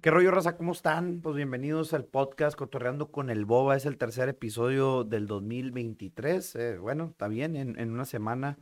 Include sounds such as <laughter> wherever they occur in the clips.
¿Qué rollo, raza? ¿Cómo están? Pues bienvenidos al podcast Cotorreando con el Boba. Es el tercer episodio del 2023. Eh, bueno, está bien, en, una semana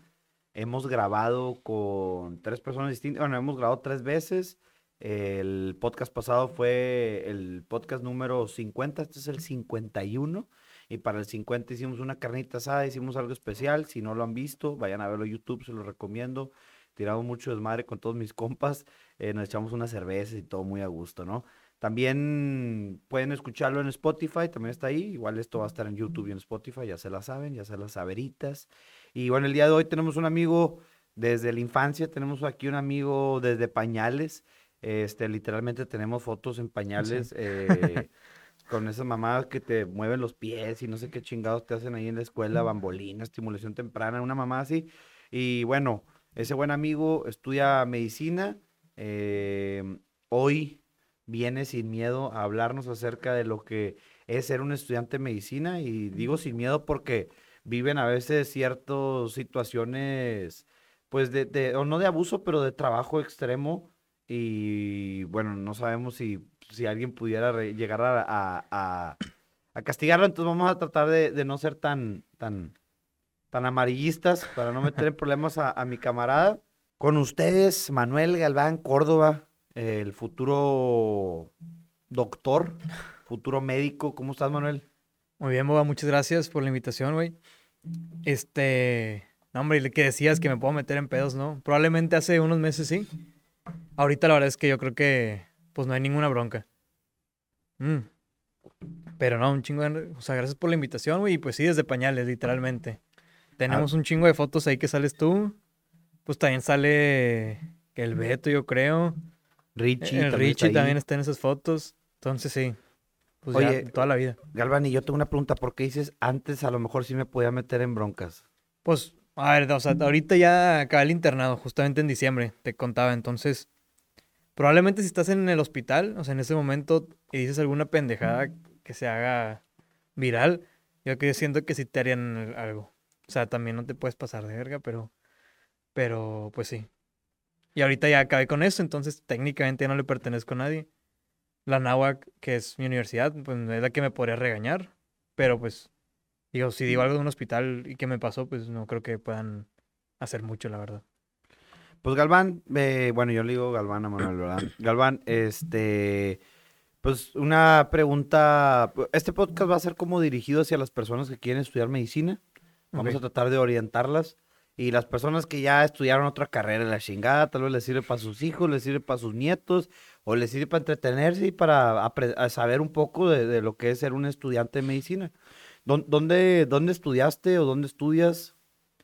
hemos grabado con tres personas distintas. Bueno, hemos grabado tres veces. El podcast pasado fue el podcast número 50, este es el 51. Y para el 50 hicimos una carnita asada, hicimos algo especial. Si no lo han visto, vayan a verlo en YouTube, se lo recomiendo. Tiramos mucho desmadre con todos mis compas. Eh, nos echamos unas cervezas y todo muy a gusto, ¿no? También pueden escucharlo en Spotify, también está ahí. Igual esto va a estar en YouTube y en Spotify, ya se la saben, ya se las saberitas. Y bueno, el día de hoy tenemos un amigo desde la infancia, tenemos aquí un amigo desde pañales. Este, literalmente tenemos fotos en pañales eh, <laughs> con esas mamadas que te mueven los pies y no sé qué chingados te hacen ahí en la escuela, bambolina, estimulación temprana, una mamá así. Y bueno, ese buen amigo estudia medicina. Eh, hoy viene sin miedo a hablarnos acerca de lo que es ser un estudiante de medicina. Y digo sin miedo porque viven a veces ciertas situaciones, pues, de, o no de abuso, pero de trabajo extremo y bueno, no sabemos si, si alguien pudiera llegar a, a, a, castigarlo, entonces vamos a tratar de, de, no ser tan, tan, tan amarillistas para no meter en problemas a, mi camarada. Con ustedes, Manuel Galván Córdoba, el futuro doctor, futuro médico. ¿Cómo estás, Manuel? Muy bien, Boba, muchas gracias por la invitación, güey. Este, no, hombre, que decías que me puedo meter en pedos, ¿no? Probablemente hace unos meses sí. Ahorita la verdad es que yo creo que pues no hay ninguna bronca. Mm. Pero no, un chingo de... O sea, gracias por la invitación, güey. Y pues sí, desde pañales, literalmente. Tenemos ah. un chingo de fotos ahí que sales tú. Pues también sale el Beto, yo creo. Richie. El Richie también está en esas fotos. Entonces sí. Pues Oye, toda la vida. Galván, y yo tengo una pregunta. ¿Por qué dices antes a lo mejor sí me podía meter en broncas? Pues, a ver, o sea, ahorita ya acabé el internado, justamente en diciembre, te contaba. Entonces, Probablemente si estás en el hospital, o sea, en ese momento, y dices alguna pendejada que se haga viral, yo que siento que sí te harían algo. O sea, también no te puedes pasar de verga, pero, pero pues sí. Y ahorita ya acabé con eso, entonces técnicamente ya no le pertenezco a nadie. La NAWAC, que es mi universidad, pues es la que me podría regañar, pero pues, digo, si digo algo de un hospital y que me pasó, pues no creo que puedan hacer mucho, la verdad. Pues Galván, eh, bueno, yo le digo Galván a Manuel, ¿verdad? <clears throat> Galván, este, pues una pregunta, este podcast va a ser como dirigido hacia las personas que quieren estudiar medicina. Vamos a tratar de orientarlas. Y las personas que ya estudiaron otra carrera en la chingada, tal vez les sirve para sus hijos, les sirve para sus nietos, o les sirve para entretenerse y para saber un poco de, lo que es ser un estudiante de medicina. ¿Dónde, dónde estudiaste o dónde estudias?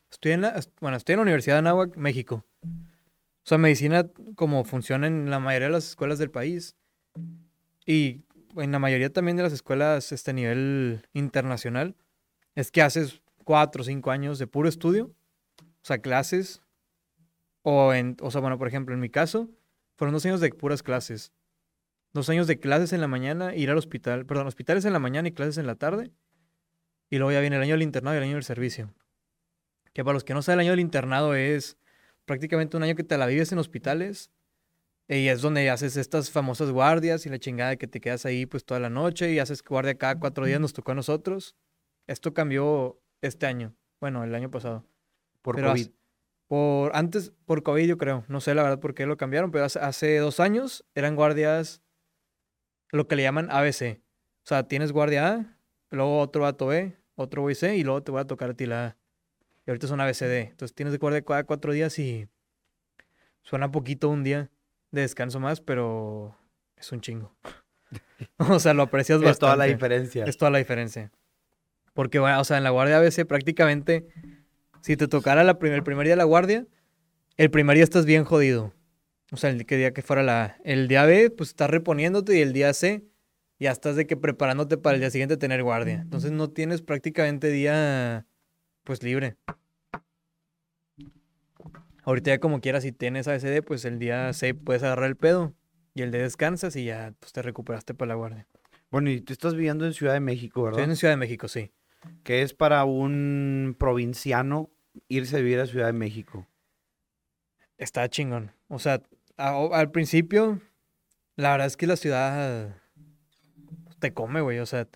Estoy en la, bueno, estoy en la Universidad de Anáhuac, México. O sea, medicina como funciona en la mayoría de las escuelas del país y en la mayoría también de las escuelas este nivel internacional es que haces cuatro o cinco años de puro estudio, o sea, clases, o en, o sea, bueno, por ejemplo, en mi caso, fueron dos años de puras clases. Dos años de clases en la mañana, ir al hospital, perdón, hospitales en la mañana y clases en la tarde. Y luego ya viene el año del internado y el año del servicio. Que para los que no saben, el año del internado es prácticamente un año que te la vives en hospitales. Y es donde haces estas famosas guardias y la chingada que te quedas ahí pues toda la noche y haces guardia cada cuatro días, nos tocó a nosotros. Esto cambió este año, bueno, el año pasado. Por COVID. por, antes, por COVID yo creo, no sé la verdad por qué lo cambiaron, pero hace, dos años eran guardias, lo que le llaman ABC. O sea, tienes guardia A, luego otro vato B, otro B C y luego te voy a tocar a ti la A. Y ahorita son ABCD. Entonces tienes de guardia cada cuatro días y suena poquito un día de descanso más, pero es un chingo. <laughs> o sea, lo aprecias bastante. Es toda la diferencia. Es toda la diferencia. Porque, o sea, en la guardia ABC prácticamente, si te tocara la el primer día de la guardia, el primer día estás bien jodido. O sea, el día que fuera la, el día B, pues estás reponiéndote y el día C ya estás de que preparándote para el día siguiente tener guardia. Entonces no tienes prácticamente día pues libre. Ahorita ya como quieras, si tienes ASD, pues el día C puedes agarrar el pedo y el D descansas y ya pues, te recuperaste para la guardia. Bueno, y tú estás viviendo en Ciudad de México, ¿verdad? Estoy en Ciudad de México, sí. ¿Qué es para un provinciano irse a vivir a Ciudad de México? Está chingón. O sea, al principio La verdad es que la ciudad te come, güey. O sea,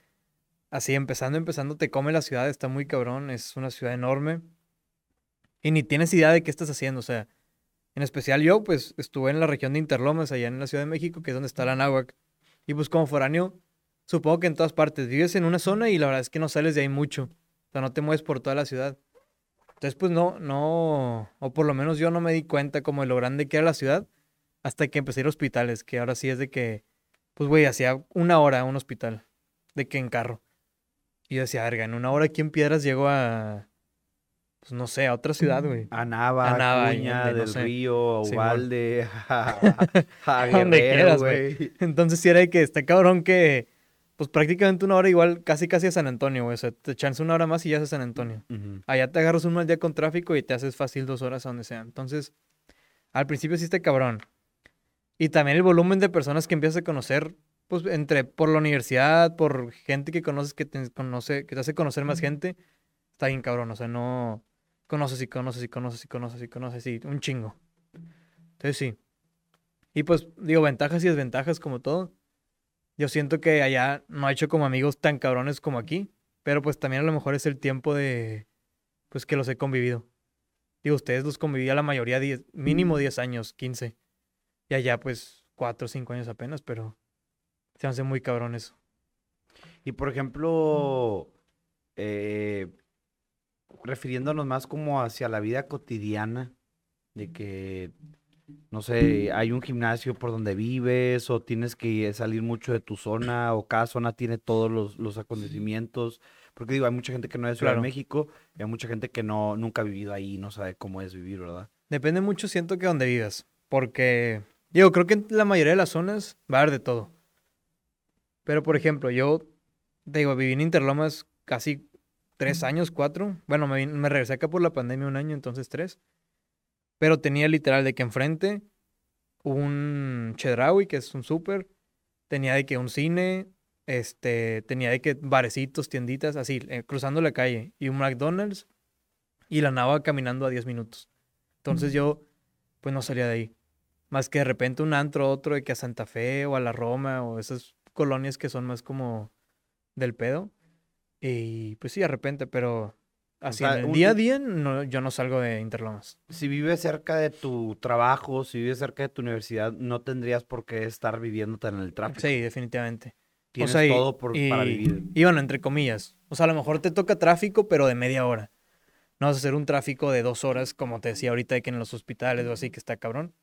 así empezando, empezando, te come la ciudad. Está muy cabrón. Es una ciudad enorme. Y ni tienes idea de qué estás haciendo. O sea, en especial yo, pues, estuve en la región de Interlomas, allá en la Ciudad de México, que es donde está la Náhuac. Y pues como foráneo, supongo que en todas partes. Vives en una zona y la verdad es que no sales de ahí mucho. O sea, no te mueves por toda la ciudad. Entonces, pues no, no, o por lo menos yo no me di cuenta como de lo grande que era la ciudad hasta que empecé a ir a hospitales, que ahora sí es de que, pues güey, hacía una hora a un hospital, de que en carro. Y yo decía, verga, en una hora aquí en Piedras llego a, pues no sé, a otra ciudad, güey. A Nava, A Nava, Cuña, no del sé. Río, a. Ubalde, <laughs> a, <laughs> Guerrero, quieras, güey. Entonces sí era de que está cabrón que, pues prácticamente una hora igual, casi casi a San Antonio, güey. O sea, te echas una hora más y ya es a San Antonio. Ujú. Allá te agarras un mal día con tráfico y te haces fácil dos horas a donde sea. Entonces, al principio sí está cabrón. Y también el volumen de personas que empiezas a conocer, pues, entre, por la universidad, por gente que conoces, que te conoce, que te hace conocer más gente, está bien cabrón. O sea, no conoces y conoces y conoces y conoces y conoces y un chingo. Entonces sí. Y pues, digo, ventajas y desventajas como todo. Yo siento que allá no he hecho como amigos tan cabrones como aquí. Pero pues también a lo mejor es el tiempo de, pues que los he convivido. Digo, ustedes los conviví a la mayoría 10, mínimo 10 años, 15. Y allá pues 4 o 5 años apenas, pero se hace muy cabrón eso. Y por ejemplo, eh, refiriéndonos más como hacia la vida cotidiana, de que, no sé, hay un gimnasio por donde vives o tienes que salir mucho de tu zona o cada zona tiene todos los, los acontecimientos. Porque digo, hay mucha gente que no es de Ciudad de. México y hay mucha gente que no, nunca ha vivido ahí y no sabe cómo es vivir, ¿verdad? Depende mucho, siento que donde vivas. Porque, digo, creo que en la mayoría de las zonas va a haber de todo. Pero, por ejemplo, yo, digo, viví en Interlomas casi tres años, cuatro. Bueno, me, me regresé acá por la pandemia un año, entonces tres. Pero tenía literal de que enfrente un Chedraui, que es un súper. Tenía de que un cine, este, tenía de que barecitos, tienditas, así, eh, cruzando la calle. Y un McDonald's. Y la nava caminando a 10 minutos. Entonces yo, pues no salía de ahí. Más que de repente un antro, otro de que a Santa Fe o a la Roma o esas colonias que son más como del pedo. Y pues sí, de repente, pero así sea, en el un- día a día no, yo no salgo de Interlomas. Si vives cerca de tu trabajo, si vives cerca de tu universidad, no tendrías por qué estar viviendo tan en el tráfico. Sí, definitivamente. Tienes y- todo por- para vivir. Y bueno, entre comillas. O sea, a lo mejor te toca tráfico, pero de media hora. No vas a hacer un tráfico de dos horas, como te decía ahorita, de que en los hospitales o así, que está cabrón.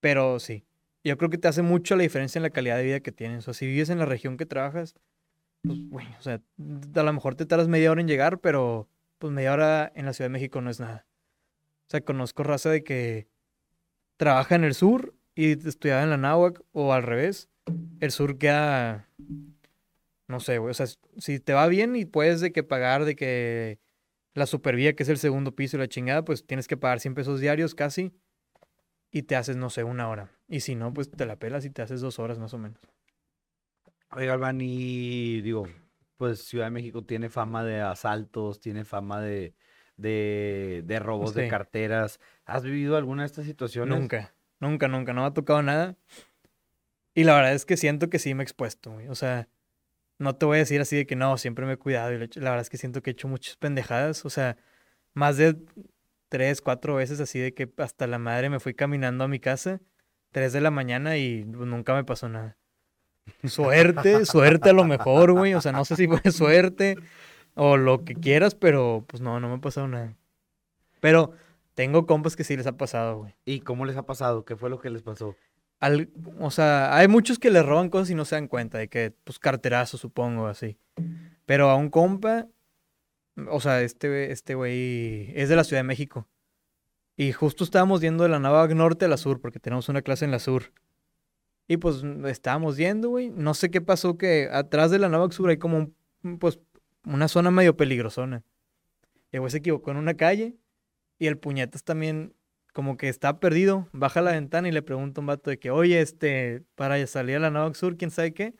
Pero sí. Yo creo que te hace mucho la diferencia en la calidad de vida que tienes. O sea, si vives en la región que trabajas, pues, güey, o sea, a lo mejor te tardas media hora en llegar, pero pues media hora en la Ciudad de México no es nada. O sea, conozco raza de que trabaja en el sur y estudiaba en la náhuac o al revés. El sur queda, no sé, güey, o sea, si te va bien y puedes de que pagar de que la supervía, que es el segundo piso y la chingada, pues tienes que pagar 100 pesos diarios casi y te haces, no sé, una hora. Y si no, pues te la pelas y te haces dos horas más o menos. Oiga, y digo, pues Ciudad de México tiene fama de asaltos, tiene fama de, de, de robos de carteras. ¿Has vivido alguna de estas situaciones? Nunca, nunca, nunca, no me ha tocado nada. Y la verdad es que siento que sí me he expuesto, güey. O sea, no te voy a decir así de que no, siempre me he cuidado. Y la verdad es que siento que he hecho muchas pendejadas. O sea, más de tres, cuatro veces así de que hasta la madre me fui caminando a mi casa, tres de la mañana y nunca me pasó nada. Suerte, suerte a lo mejor, güey. O sea, no sé si fue suerte o lo que quieras, pero pues no, no me ha pasado nada. Pero tengo compas que sí les ha pasado, güey. ¿Y cómo les ha pasado? ¿Qué fue lo que les pasó? Al- o sea, hay muchos que le roban cosas y no se dan cuenta de que, pues, carterazo, supongo, así. Pero a un compa, o sea, este, este güey es de la Ciudad de México. Y justo estábamos yendo de la Nava Norte a la Sur, porque tenemos una clase en la Sur. Y pues estábamos yendo, güey. No sé qué pasó, que atrás de la Nava Sur hay como un, pues, una zona medio peligrosona. Y el güey se equivocó en una calle. Y el puñetas también como que está perdido, baja la ventana y le pregunta a un vato de que, oye, este, para salir a la Navax Sur, quién sabe qué.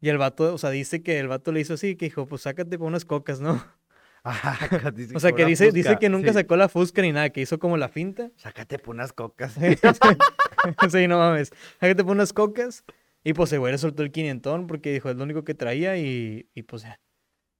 Y el vato, o sea, dice que el vato le hizo así, que dijo, pues sácate por unas cocas, ¿no? <laughs> <laughs> Dice O sea, que dice, dice que nunca sí. sacó la fusca ni nada, que hizo como la finta. Sácate por unas cocas. <laughs> <laughs> sí, no mames. Hay que te pone unas cocas. Y pues el güey le soltó el quinientón porque dijo, es lo único que traía y, y pues ya.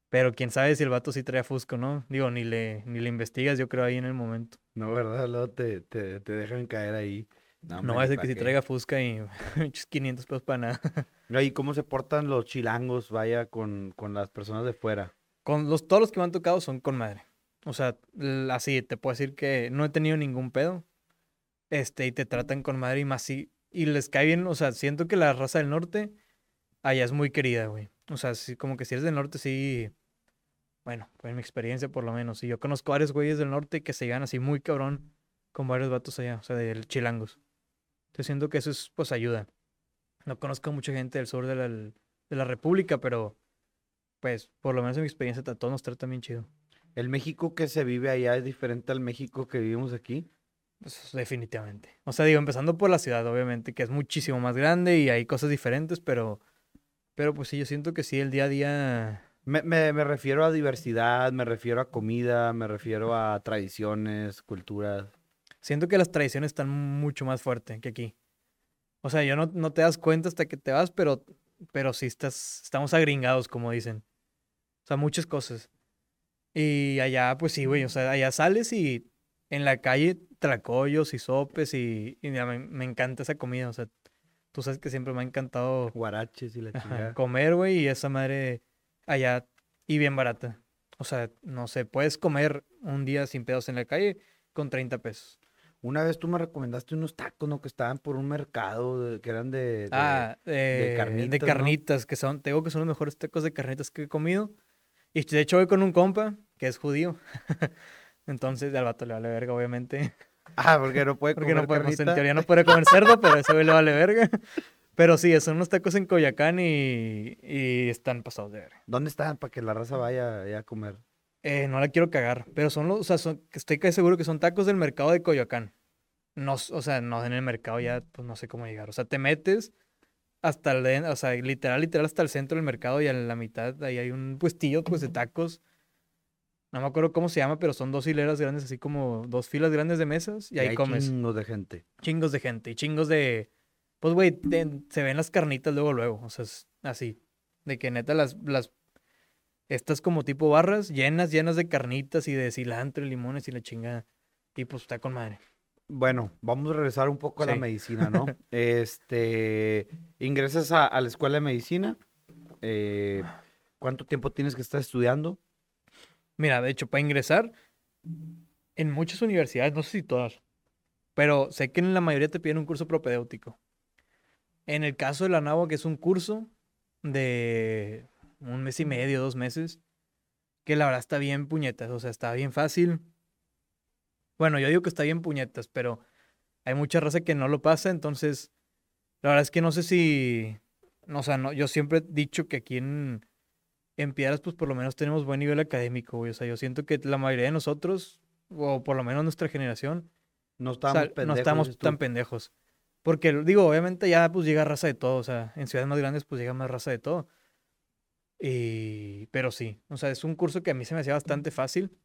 Pero quién sabe si el vato sí traía Fusco, ¿no? Digo, ni le, ni le investigas, yo creo, ahí en el momento. No, ¿verdad? Luego te, te, te dejan caer ahí. No, va a ser que si traiga Fusca y <laughs> 500 pesos para nada. <laughs> ¿Y cómo se portan los chilangos, vaya, con, con las personas de fuera? Con los, todos los que me han tocado son con madre. O sea, así te puedo decir que no he tenido ningún pedo. Este, y te tratan con madre y más y, les cae bien. O sea, siento que la raza del norte allá es muy querida, güey. O sea, sí, como que si eres del norte, sí. Bueno, en mi experiencia por lo menos. Y yo conozco varios güeyes del norte que se llegan así muy cabrón con varios vatos allá, o sea, de chilangos. Yo siento que eso es, pues ayuda. No conozco mucha gente del sur de la, de la República, pero pues por lo menos en mi experiencia todos nos tratan bien chido. ¿El México que se vive allá es diferente al México que vivimos aquí? Pues, definitivamente. O sea, digo, empezando por la ciudad, obviamente, que es muchísimo más grande y hay cosas diferentes, pero, pero pues sí, yo siento que sí, el día a día... Me, me, me refiero a diversidad, me refiero a comida, me refiero a tradiciones, culturas. Siento que las tradiciones están mucho más fuertes que aquí. O sea, yo no, no te das cuenta hasta que te vas, pero, pero sí estás, estamos agringados, como dicen. O sea, muchas cosas. Y allá, pues sí, güey, o sea, allá sales y en la calle tracollos y sopes y, y me, me, encanta esa comida, o sea, tú sabes que siempre me ha encantado... Guaraches y la chingada. Comer, güey, y esa madre allá y bien barata. O sea, no sé, puedes comer un día sin pedos en la calle con 30 pesos. Una vez tú me recomendaste unos tacos, ¿no? Que estaban por un mercado, que eran de, de, ah, de carnitas. De carnitas, que son, tengo que son los mejores tacos de carnitas que he comido. Y de hecho voy con un compa que es judío. <laughs> Entonces al vato le vale verga, obviamente. Ah, porque no puede porque no puede, pues, en teoría no puede comer cerdo, pero güey le vale verga. Pero sí, son unos tacos en Coyacán y, y están pasados de verga. ¿Dónde están para que la raza vaya a comer? Eh, no la quiero cagar, pero son los, o sea, son, estoy casi seguro que son tacos del mercado de Coyoacán. No, o sea, no en el mercado ya, pues no sé cómo llegar. O sea, te metes hasta el, o sea, literal, literal hasta el centro del mercado y a la mitad ahí hay un puestillo, pues, de tacos. No me acuerdo cómo se llama, pero son dos hileras grandes, así como dos filas grandes de mesas y, ahí comes. Chingos de gente. Chingos de gente y chingos de, pues, güey, se ven las carnitas luego, luego. O sea, es así. De que neta las, las estas como tipo barras, llenas, llenas de carnitas y de cilantro y limones y la chingada. Y pues está con madre. Bueno, vamos a regresar un poco a la medicina, ¿no? <laughs> este, ingresas a, la escuela de medicina. Eh, ¿Cuánto tiempo tienes que estar estudiando? Mira, de hecho, para ingresar, en muchas universidades, no sé si todas, pero sé que en la mayoría te piden un curso propedéutico. En el caso de la NAWA, que es un curso de un mes y medio, dos meses, que la verdad está bien puñetas, o sea, está bien fácil. Bueno, yo digo que está bien puñetas, pero hay mucha raza que no lo pasa, entonces, la verdad es que no sé si, o sea, no, yo siempre he dicho que aquí en, en Piedras, pues por lo menos tenemos buen nivel académico, güey, o sea, yo siento que la mayoría de nosotros, o por lo menos nuestra generación, no estamos, pendejos, no estamos tan pendejos. Porque, digo, obviamente ya pues llega raza de todo, o sea, en ciudades más grandes pues llega más raza de todo. Y, pero sí, o sea, es un curso que a mí se me hacía bastante fácil.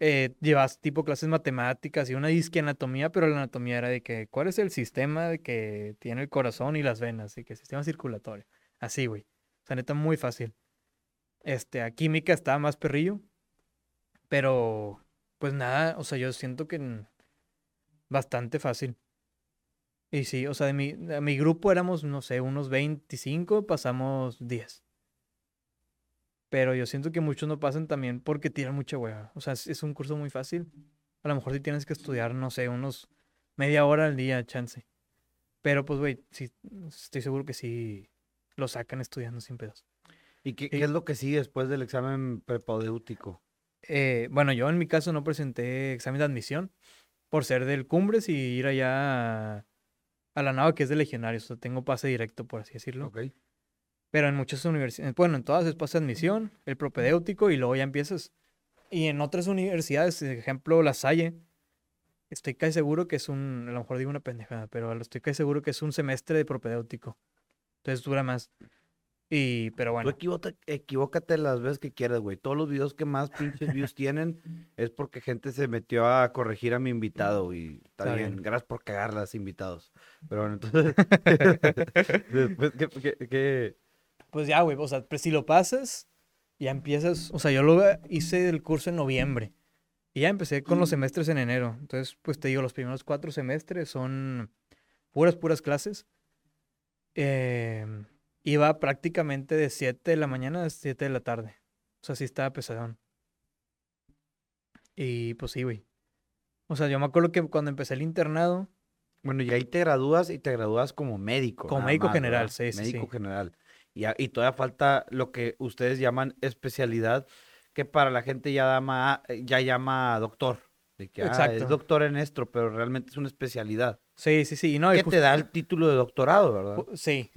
Eh, llevas tipo clases matemáticas y una disque anatomía, pero la anatomía era de que, ¿cuál es el sistema de que tiene el corazón y las venas? Y que el sistema circulatorio. Así, güey. Sea, neta, muy fácil. Este, a química estaba más perrillo. Pero, pues nada, o sea, yo siento que bastante fácil. Y sí, o sea, de mi, de mi grupo éramos, no sé, unos 25, pasamos 10. Pero yo siento que muchos no pasan también porque tienen mucha hueva. O sea, es, un curso muy fácil. A lo mejor si tienes que estudiar, no sé, unos media hora al día, chance. Pero pues, güey, sí, estoy seguro que sí lo sacan estudiando sin pedos. ¿Y qué, es lo que sigue después del examen prepodéutico? Eh, bueno, yo en mi caso no presenté examen de admisión por ser del Cumbres y ir allá a, a la nava que es de legionarios. O sea, tengo pase directo, por así decirlo. Pero en muchas universidades, bueno, en todas es pase admisión, el propedéutico y luego ya empiezas. Y en otras universidades, por ejemplo, La Salle, estoy casi seguro que es un, a lo mejor digo una pendejada, pero estoy casi seguro que es un semestre de propedéutico. Entonces dura más. Y, pero Tú bueno, equivócate, equivócate las veces que quieras, güey. Todos los videos que más pinches views tienen <laughs> es porque gente se metió a corregir a mi invitado y está, Está bien. bien. Gracias por cagarlas, invitados. Pero bueno, <laughs> entonces, <laughs> después, ¿qué, qué- qué? pues ya, güey, o sea, pues si lo pasas, ya empiezas, o sea, yo lo hice el curso en noviembre y ya empecé con los semestres en enero. Entonces, pues te digo, los primeros cuatro semestres son puras, puras clases. Em, iba prácticamente de 7 de la mañana a 7 de la tarde. O sea, sí estaba pesadón. Y pues sí, güey. O sea, yo me acuerdo que cuando empecé el internado, Bueno, y ahí te gradúas y te gradúas como médico. Como médico más, general, ¿verdad? sí, sí, Médico sí. general. Y, y todavía falta lo que ustedes llaman especialidad, que para la gente ya llama, ya llama doctor. De que, ah, es doctor en esto, pero realmente es una especialidad. Sí, sí, sí. No, que te da el título de doctorado, ¿verdad? sí.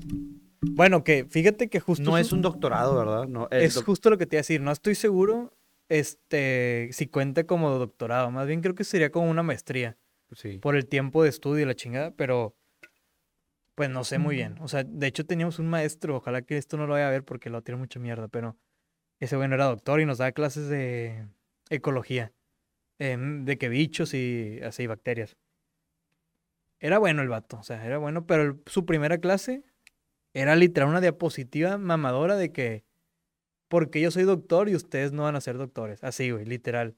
Bueno, que fíjate que justo No es un doctorado, ¿verdad? No, Es doc- justo lo que te iba a decir. No estoy seguro este, si cuenta como doctorado. Más bien creo que sería como una maestría. sí. Por el tiempo de estudio y la chingada. Pero pues no sé muy bien. O sea, de hecho teníamos un maestro. Ojalá que esto no lo vaya a ver porque lo tiene mucha mierda. Pero ese bueno era doctor y nos daba clases de ecología. em, de que bichos y así, bacterias. Era bueno el vato. O sea, era bueno. Pero el- su primera clase era literal una diapositiva mamadora de que porque yo soy doctor y ustedes no van a ser doctores. Así, güey, literal.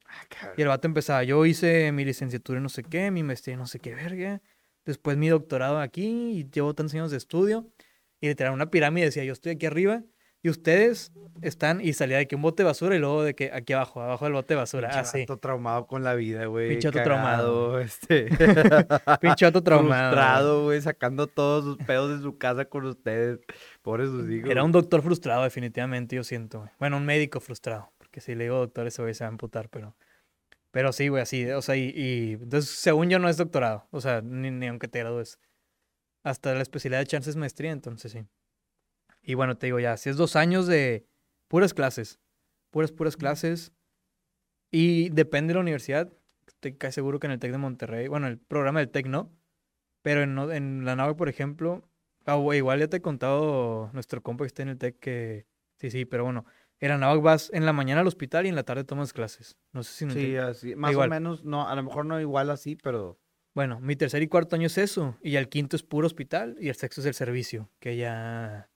Y el vato empezaba, yo hice mi licenciatura en no sé qué, mi maestría en no sé qué verga, después mi doctorado aquí y llevo tantos años de estudio. Y literal una pirámide decía, yo estoy aquí arriba y ustedes están y salía de que un bote de basura y luego de que aquí abajo, abajo del bote de basura. Pinche Así. vato traumado con la vida, güey. Pinche traumado. Este. <laughs> Pinche traumado. Frustrado, güey, sacando todos sus pedos de su casa con ustedes. Pobres sus hijos. Era un doctor frustrado, definitivamente, yo siento, güey. Bueno, un médico frustrado. Porque si le digo doctor, ese güey se va a amputar, pero. Pero sí, güey, así. O sea, y, y- Entonces, según yo, no es doctorado. O sea, ni, ni aunque te gradúes. Hasta la especialidad de chance es maestría, entonces sí. Y bueno, te digo ya, si es dos años de puras clases. Puras, puras clases. Y depende de la universidad. Estoy casi seguro que en el TEC de Monterrey. Bueno, el programa del TEC no. Pero en, no- en la nave, por ejemplo. Güey, igual ya te he contado nuestro compa que está en el TEC que... Sí, sí, pero bueno. En la NAVAC vas en la mañana al hospital y en la tarde tomas clases. No sé si me Sí, entiendes. así. Más Igual. o menos, no, a lo mejor no igual así, pero. Bueno, mi tercer y cuarto año es eso. Y el quinto es puro hospital. Y el sexto es el servicio. Que ya...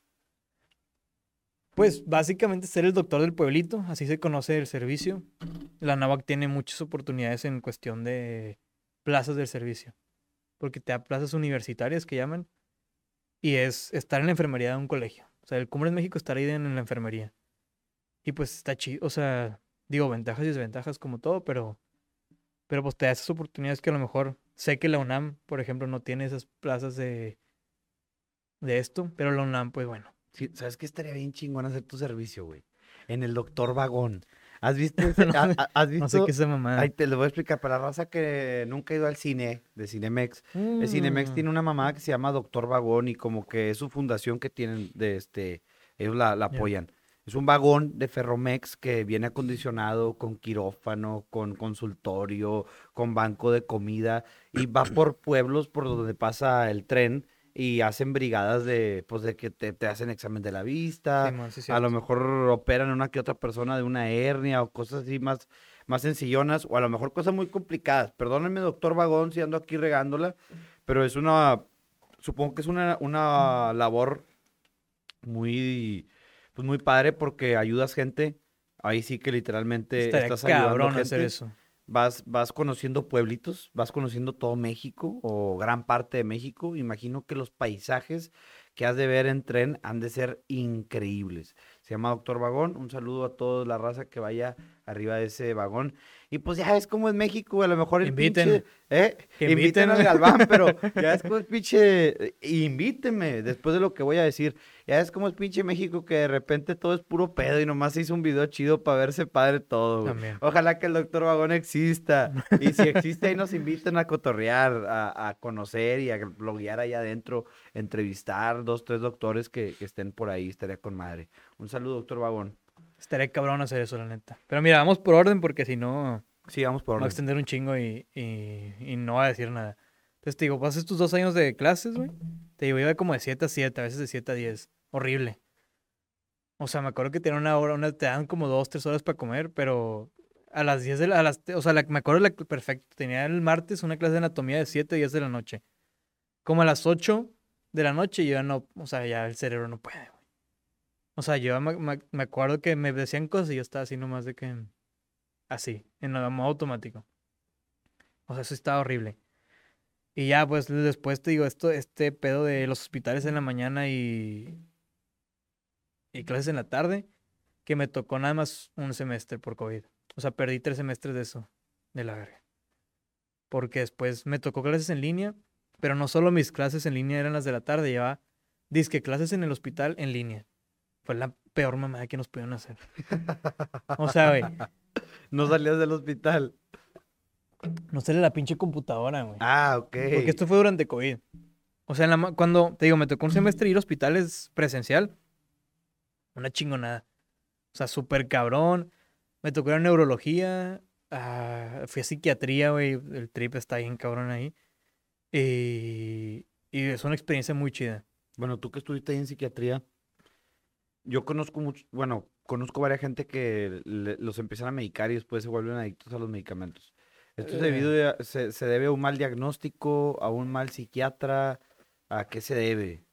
Pues básicamente ser el doctor del pueblito. Así se conoce el servicio. La NAVAC tiene muchas oportunidades en cuestión de plazas del servicio. Porque te da plazas universitarias que llaman. Y es estar en la enfermería de un colegio. O sea, el Cumbres México estar ahí en, la enfermería. Y pues está chido. O sea, digo, ventajas y desventajas como todo, pero... Pero pues te da esas oportunidades que a lo mejor sé que la UNAM, por ejemplo, no tiene esas plazas de, de esto, pero la UNAM, pues bueno. Sí, ¿sabes qué estaría bien chingón hacer tu servicio, güey? En el doctor vagón. ¿Has visto? <laughs> ese- No sé- ha- ¿Has visto? No sé qué es esa mamada. Ahí te lo voy a explicar. Para la raza que nunca ha ido al cine, de Cinemex. El Cinemex Mm, tiene una mamada que se llama Doctor Vagón y como que es su fundación que tienen de este, ellos la, la Ya. apoyan. Es un vagón de Ferromex que viene acondicionado con quirófano, con consultorio, con banco de comida y va por pueblos por donde pasa el tren y hacen brigadas de, pues de que te, te hacen examen de la vista, sí, a lo mejor operan a una que otra persona de una hernia o cosas así más, más sencillonas, o a lo mejor cosas muy complicadas. Perdónenme, doctor Vagón, si ando aquí regándola, pero es una, supongo que es una, una labor muy, pues muy padre porque ayudas gente. Ahí sí que literalmente Estaría estás ayudando hacer gente. eso. Vas, vas conociendo pueblitos, vas conociendo todo México o gran parte de México. Imagino que los paisajes que has de ver en tren han de ser increíbles. Se llama Doctor Vagón. Un saludo a toda la raza que vaya arriba de ese vagón. Y pues ya es como es México, a lo mejor el Inviten. pinche, ¿eh? Inviten al. Galván, pero ya es <laughs> como el pinche, eh, invíteme después de lo que voy a decir. Ya es como el pinche México que de repente todo es puro pedo y nomás se hizo un video chido para verse padre todo. También. Ojalá que el doctor Vagón exista. <laughs> Y si existe, ahí nos inviten a cotorrear, a, a conocer y a bloguear allá adentro, entrevistar dos, tres doctores que, que estén por ahí, estaría con madre. Un saludo, doctor Vagón. Estaría cabrón hacer eso, la neta. Pero mira, vamos por orden porque si no, Sí, vamos por me va a orden. extender un chingo y, y, y no va a decir nada. Entonces te digo, pasas tus dos años de clases, güey. Te digo, iba como de 7 a 7, a veces de 7 a 10. Horrible. O sea, me acuerdo que tenía una hora, una, te dan como dos, tres horas para comer, pero a las 10 de la, a las, o sea, la- me acuerdo la, perfecto. Tenía el martes una clase de anatomía de 7 a 10 de la noche. Como a las 8 de la noche yo ya no, o sea, ya el cerebro no puede. O sea, yo me, me- me acuerdo que me decían cosas y yo estaba así nomás de que, así, en modo automático. O sea, eso estaba horrible. Y ya, pues después te digo, esto, este pedo de los hospitales en la mañana y, y clases en la tarde, que me tocó nada más un semestre por COVID. O sea, perdí tres semestres de eso, de la verga. Porque después me tocó clases en línea, pero no solo mis clases en línea eran las de la tarde, llevaba disque clases en el hospital en línea. Fue la peor mamada que nos pudieron hacer. O sea, güey, <laughs> No salías del hospital. no sale la pinche computadora, güey. Ah, ok. Porque esto fue durante COVID. O sea, la cuando, te digo, me tocó un semestre ir a hospitales presencial, una chingonada. O sea, súper cabrón. Me tocó ir a neurología, ah, fui a psiquiatría, güey. El trip está bien cabrón ahí. Y, y es una experiencia muy chida. Bueno, tú que estuviste ahí en psiquiatría, yo conozco mucho, bueno, conozco varias gente que le- los empiezan a medicar y después se vuelven adictos a los medicamentos. ¿Esto es debido a- se, se debe a un mal diagnóstico, a un mal psiquiatra? ¿A qué se debe?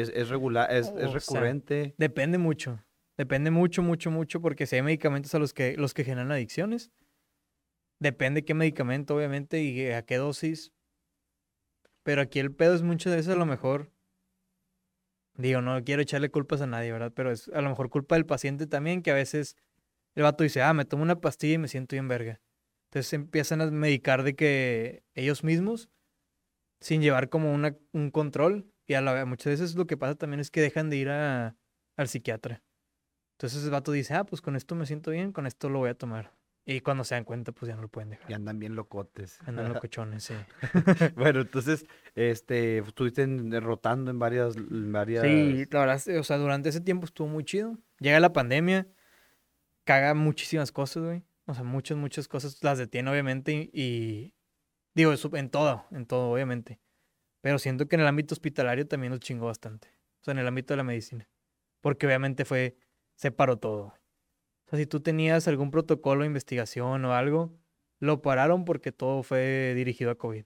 ¿Es, es regular, es, es sea, recurrente? Depende mucho. Depende mucho, mucho, mucho, porque si hay medicamentos a los que, los que generan adicciones, depende qué medicamento, obviamente, y a qué dosis. Pero aquí el pedo es mucho de eso, a lo mejor. Digo, no quiero echarle culpas a nadie, ¿verdad? Pero es a lo mejor culpa del paciente también, que a veces el vato dice, ah, me tomo una pastilla y me siento bien verga. Entonces empiezan a medicar de que ellos mismos, sin llevar como una, un control, y a la, muchas veces lo que pasa también es que dejan de ir a, al psiquiatra. Entonces el vato dice, ah, pues con esto me siento bien, con esto lo voy a tomar. Y cuando se dan cuenta, pues ya no lo pueden dejar. Y andan bien locotes. Andan <laughs> locochones, sí. <laughs> Bueno, entonces, este, estuviste rotando en varias, en varias... Sí, la verdad, o sea, durante ese tiempo estuvo muy chido. Llega la pandemia, caga muchísimas cosas, güey. O sea, muchas, muchas cosas las detiene, obviamente, y, y digo, en todo, en todo, obviamente. Pero siento que en el ámbito hospitalario también nos chingó bastante. O sea, en el ámbito de la medicina. Porque obviamente fue, se paró todo. O sea, si tú tenías algún protocolo de investigación o algo, lo pararon porque todo fue dirigido a COVID.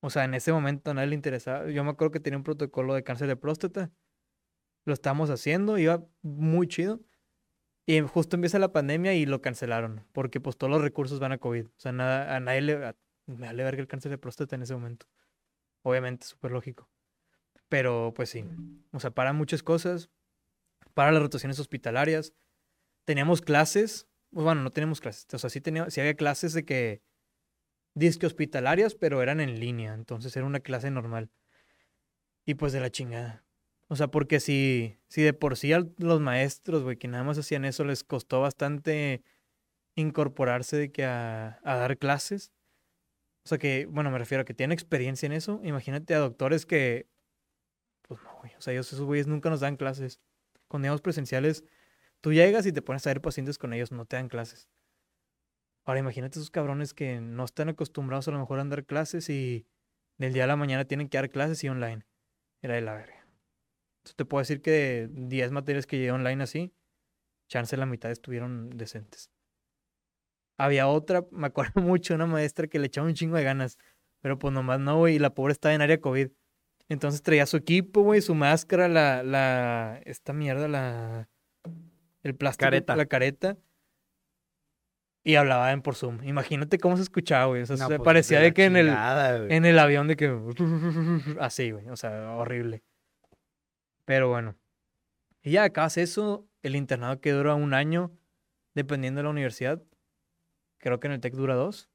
O sea, en ese momento a nadie le interesaba. Yo me acuerdo que tenía un protocolo de cáncer de próstata. Lo estábamos haciendo, iba muy chido. Y justo empieza la pandemia y lo cancelaron. Porque pues todos los recursos van a COVID. O sea, nada, a nadie le... a- me vale verga el cáncer de próstata en ese momento. Obviamente, súper lógico. Pero pues sí. O sea, para muchas cosas. Para las rotaciones hospitalarias. Teníamos clases. pues, Bueno, no teníamos clases. O sea, sí, tenía, sí había clases de que disque hospitalarias, pero eran en línea, entonces era una clase normal. Y pues de la chingada. O sea, porque si, si de por sí a los maestros, güey, que nada más hacían eso, les costó bastante incorporarse de que a, a dar clases. O sea que, bueno, me refiero a que tienen experiencia en eso. Imagínate a doctores que, pues no, güey. O sea, ellos, esos güeyes nunca nos dan clases. Cuando íbamos presenciales, tú llegas y te pones a ver pacientes con ellos, no te dan clases. Ahora imagínate esos cabrones que no están acostumbrados a lo mejor a dar clases y del día a la mañana tienen que dar clases y online. Era de la verga. Entonces te puedo decir que de 10 materias que llevé online así, chance la mitad estuvieron decentes. Había otra, me acuerdo <laughs> mucho, una maestra que le echaba un chingo de ganas, pero pues nomás no, güey, y la pobre estaba en área COVID. Entonces traía su equipo, güey, su máscara, la, la, esta mierda, la, el plástico, Careta. la careta. Y hablaba en por Zoom. Imagínate cómo se escuchaba, güey. O sea, No, se pues, parecía de que en el, güey. en el avión de que... <laughs> Así, güey. O sea, horrible. Pero bueno. Y ya acabas eso. El internado que dura un año, dependiendo de la universidad. Creo que en el TEC dura dos.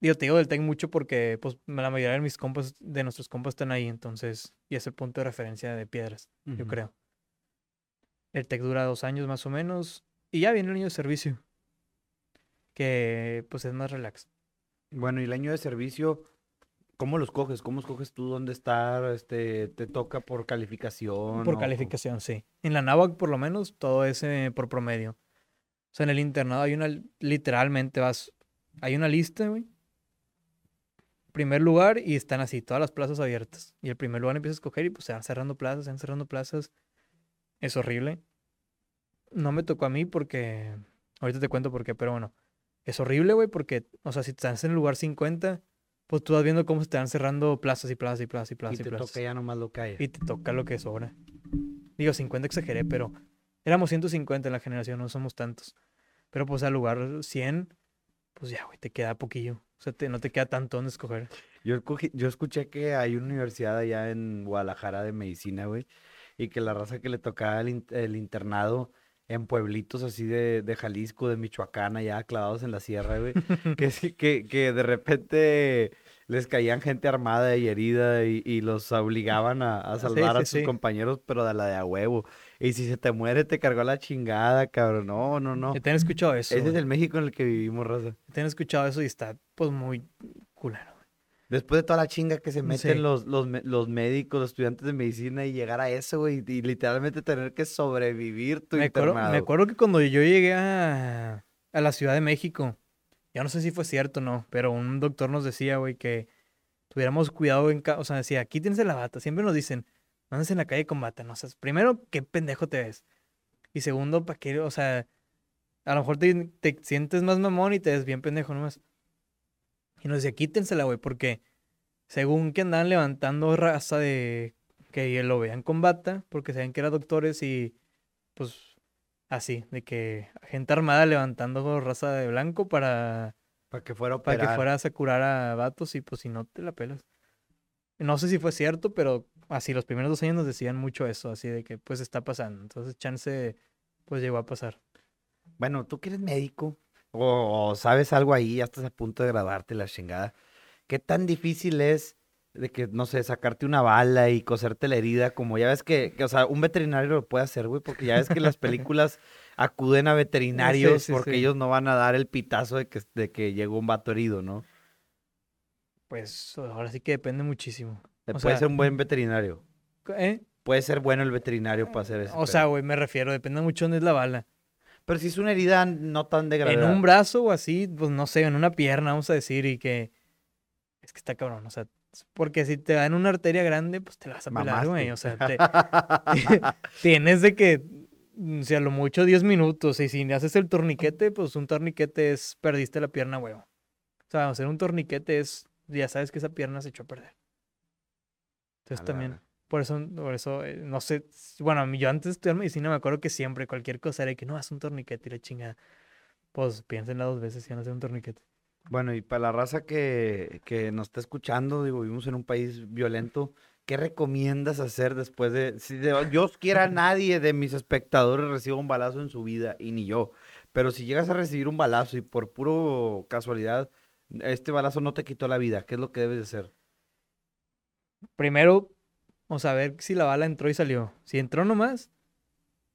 Digo, te digo del TEC mucho porque pues la mayoría de mis compas, de nuestros compas están ahí. Entonces, y es el punto de referencia de piedras, yo creo. El TEC dura dos años más o menos. Y ya viene el año de servicio. Que pues es más relax. Bueno, y el año de servicio, ¿cómo los coges? ¿Cómo escoges tú dónde estar? Este, ¿te toca por calificación? Por o- calificación, sí. En la NAWAC, por lo menos, todo es eh, por promedio. O sea, en el internado hay una, literalmente vas, hay una lista, güey. Primer lugar y están así, todas las plazas abiertas. Y el primer lugar empieza a escoger y pues se van cerrando plazas, se van cerrando plazas. es horrible. No me tocó a mí porque, ahorita te cuento por qué, pero bueno, es horrible, güey, porque, o sea, si estás en el lugar 50, pues tú vas viendo cómo se te van cerrando plazas y plazas y plazas y plazas y y, te plazas. toca ya nomás lo que hay. Y te toca lo que sobra. Digo, 50 exageré, pero éramos 150 en la generación, no somos tantos. Pero pues al lugar 100, pues ya, güey, te queda poquillo. O sea, te- no te queda tanto donde escoger. Yo, escogí- yo escuché que hay una universidad allá en Guadalajara de medicina, güey, y que la raza que le tocaba el, in- el internado en pueblitos así de, de Jalisco, de Michoacán, allá clavados en la sierra, güey, <laughs> que, sí- que, que de repente les caían gente armada y herida y, y los obligaban a, a Sí, salvar a sus sí. compañeros, pero de la de a huevo. Y si se te muere, te cargó la chingada, cabrón. No, no, no. Yo tengo escuchado eso. Ese es güey. el México en el que vivimos, raza. Yo tengo escuchado eso y está, pues, muy culero. güey. Después de toda la chinga que se meten Sí. los, los, los médicos, los estudiantes de medicina y llegar a eso, güey, y literalmente tener que sobrevivir tu Me acuerdo, internado. me acuerdo que cuando yo llegué a, a la Ciudad de México, yo no sé si fue cierto o no, pero un doctor nos decía, güey, que tuviéramos cuidado en casa. O sea, decía, quítense la bata. Siempre nos dicen, no andes en la calle con bata. No o sea, primero, qué pendejo te ves. Y segundo, ¿para qué? O sea, a lo mejor te, te sientes más mamón y te ves bien pendejo nomás. Y nos decía, quítensela, güey, porque según que andaban levantando raza de que lo vean con bata, porque sabían que eran doctores y pues así, de que gente armada levantando raza de blanco para, Para que fuera a para que fueras a curar a vatos y pues si no te la pelas. No sé si fue cierto, pero así los primeros dos años nos decían mucho eso, así de que pues está pasando. Entonces chance pues llegó a pasar. Bueno, tú que eres médico o, o sabes algo ahí, ya estás a punto de graduarte la chingada. ¿Qué tan difícil es de que, no sé, sacarte una bala y coserte la herida? Como ya ves que, que, o sea, un veterinario lo puede hacer, güey, porque ya ves que las <laughs> películas acuden a veterinarios sí, porque sí. ellos no van a dar el pitazo de que, de que llegó un vato herido, ¿no? Pues ahora sí que depende muchísimo. O Puede sea, ser un buen veterinario. ¿eh? Puede ser bueno el veterinario para hacer eso. O sea, güey, me refiero, depende mucho dónde es la bala. pero si es una herida no tan de En gravedad. un brazo o así, pues no sé, en una pierna, vamos a decir, y que es que está cabrón, o sea, porque si te da en una arteria grande, pues te la vas a pelar, güey, Mamaste. o sea, te- <laughs> <laughs> tienes de que, mm, si a lo mucho 10 minutos, y si haces el torniquete, pues un torniquete es, perdiste la pierna, huevo. O sea, hacer un torniquete es, ya sabes que esa pierna se echó a perder. Entonces la también, por eso, por eso, eh, no sé, bueno, yo antes de estudiar medicina me acuerdo que siempre cualquier cosa era que no, haz un torniquete y la chingada. Pues piénsenla dos veces si van a hacer un torniquete. Bueno, y para la raza que, que nos está escuchando, digo, vivimos en un país violento, ¿qué recomiendas hacer después de, si de- Dios quiera nadie de mis espectadores reciba un balazo en su vida, y ni yo, pero si llegas a recibir un balazo y por puro casualidad, este balazo no te quitó la vida, ¿qué es lo que debes de hacer? Primero, vamos a ver si la bala entró y salió. Si entró nomás,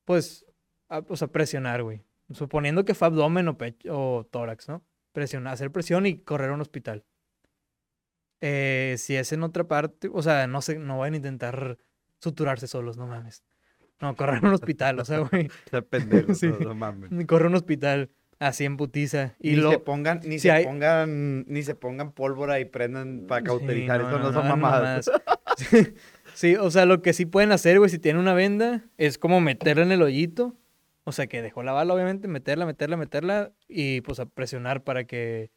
pues, a- o sea, presionar, güey. Suponiendo que fue abdomen o pecho o tórax, ¿no? Presionar, hacer presión y correr a un hospital. Eh, si es en otra parte, o sea, no sé, no van a intentar suturarse solos, no mames. No, correr a un hospital, o sea, güey. <laughs> Está pendejo, <laughs> Sí. no, no mames. Correr a un hospital así en putiza. Y ni lo, se pongan, ni si se hay- pongan, ni se pongan pólvora y prendan para Sí, cauterizar, no, eso no, no, son mamadas. <laughs> Sí, sí, o sea, lo que sí pueden hacer, güey, si tienen una venda, es como meterla en el hoyito. O sea, que dejó la bala, obviamente, meterla, meterla, meterla y pues a presionar para que,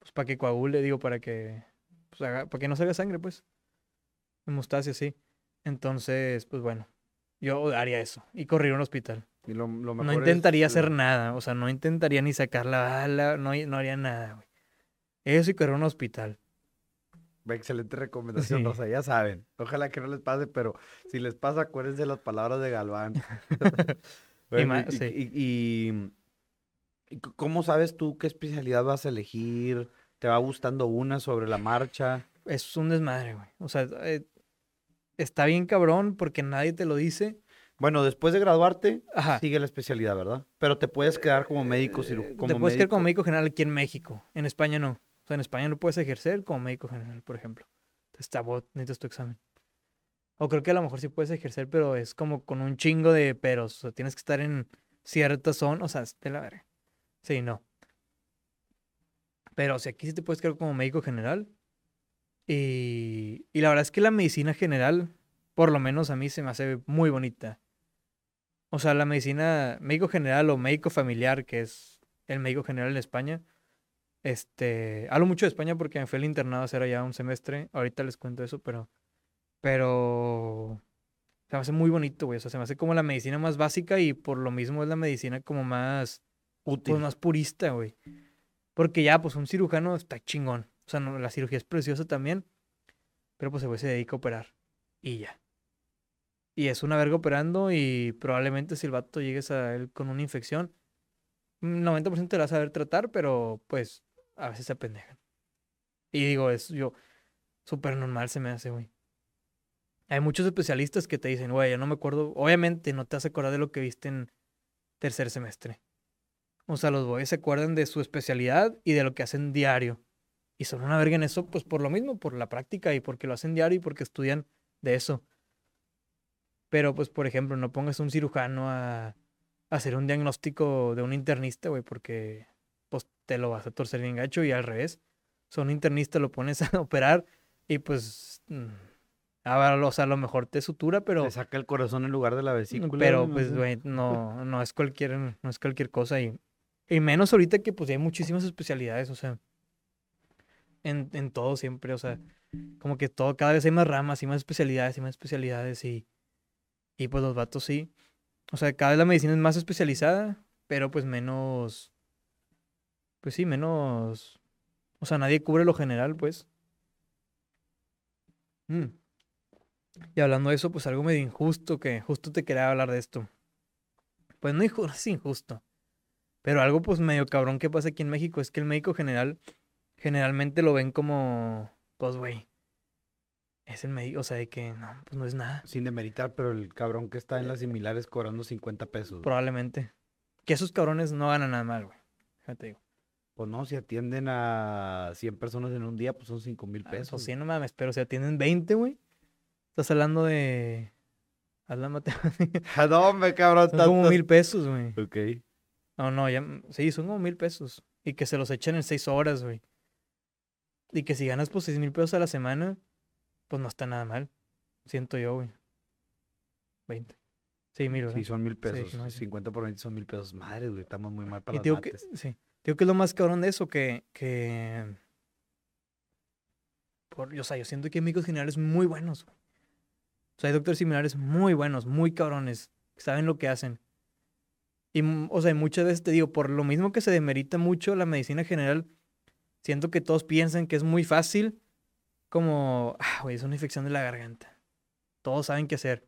pues para que coagule, digo, para que, pues haga- para que no salga sangre, pues. Hemostasia, sí. Entonces, pues bueno, yo haría eso y correr a un hospital. Y lo, lo No es intentaría hacer nada, o sea, no intentaría ni sacar la bala, no, no haría nada, güey. Eso y correr a un hospital. Excelente recomendación, Sí. Rosa, ya saben. Ojalá que no les pase, pero si les pasa, acuérdense las palabras de Galván. <laughs> Bueno, y, sí. y- y- y c- ¿cómo sabes tú qué especialidad vas a elegir? ¿Te va gustando una sobre la marcha? Es un desmadre, güey. O sea, eh, está bien cabrón porque nadie te lo dice. Bueno, después de graduarte, Ajá. sigue la especialidad, ¿verdad? Pero te puedes quedar como médico, ciru- Eh, te puedes quedar como médico. general aquí en México. En España no. O sea, en España no puedes ejercer como médico general, por ejemplo. Entonces, está bot, necesitas tu examen. O creo que a lo mejor sí puedes ejercer, pero es como con un chingo de peros. O sea, tienes que estar en cierta zona. O sea, de la verga. Sí, no. Pero, o sea, aquí sí te puedes quedar como médico general. Y, y la verdad es que la medicina general, por lo menos a mí, se me hace muy bonita. O sea, la medicina, médico general o médico familiar, que es el médico general en España. Este, hablo mucho de España porque me fui al internado a hacer allá un semestre. Ahorita les cuento eso, pero, pero se me hace muy bonito, güey. O sea, se me hace como la medicina más básica y por lo mismo es la medicina como más, Útil. pues más purista, güey. Porque ya, pues un cirujano está chingón. O sea, no, la cirugía es preciosa también, pero pues el güey se dedica a operar y ya. Y es una verga operando y probablemente si el vato llegues a él con una infección, un 90% te la va a saber tratar, pero pues a veces se apendejan. Y digo, es yo, súper normal se me hace, güey. Hay muchos especialistas que te dicen, güey, yo no me acuerdo, obviamente no te vas a acordar de lo que viste en tercer semestre. O sea, los güeyes se acuerdan de su especialidad y de lo que hacen diario. Y son una verga en eso, pues por lo mismo, por la práctica y porque lo hacen diario y porque estudian de eso. Pero, pues, por ejemplo, no pongas un cirujano a, a hacer un diagnóstico de un internista, güey, porque pues te lo vas a torcer bien gacho y al revés. O sea, un internista lo pones <laughs> a operar y pues, mm, a ver, o sea, a lo mejor te sutura, pero... Te saca el corazón en lugar de la vesícula. Pero no pues, güey, no, no es cualquier, no es cualquier cosa. Y, y menos ahorita que pues hay muchísimas especialidades, o sea, en, en todo siempre, o sea, como que todo, cada vez hay más ramas y más especialidades y más especialidades y, y pues los vatos sí. O sea, cada vez la medicina es más especializada, pero pues menos, pues sí, menos, o sea, nadie cubre lo general, pues. Mm. Y hablando de eso, pues algo medio injusto, que justo te quería hablar de esto. Pues no <laughs> es injusto, pero algo pues medio cabrón que pasa aquí en México es que el médico general generalmente lo ven como, pues güey, es el médico, o sea, de que no, pues no es nada, Sin demeritar, pero el cabrón que está en las similares cobrando 50 pesos. probablemente. Que esos cabrones no ganan nada mal, güey. Fíjate, digo. Pues no, si atienden a 100 personas en un día, pues son 5 mil Ah, pesos. Pues sí, no mames, pero si atienden 20, güey. Estás hablando de... Haz la matemática. No, hombre, cabrón. Son como mil pesos, güey. Ok. No, no, ya, sí, son como mil pesos. Y que se los echan en seis horas, güey. Y que si ganas pues seis mil pesos a la semana, pues no está nada mal. Siento yo, güey. 20. Sí, mil, ¿verdad? Sí, son mil pesos. no, sí. 50 por 20 son mil pesos. Madre, güey, estamos muy mal para Y las digo que, sí. Digo que es lo más cabrón de eso, que, que... Por, o sea, yo siento que hay médicos generales muy buenos, güey. O sea, hay doctores similares muy buenos, muy cabrones, que saben lo que hacen. Y, o sea, muchas veces te digo, por lo mismo que se demerita mucho la medicina general, siento que todos piensan que es muy fácil, como, ah, güey, es una infección de la garganta. Todos saben qué hacer.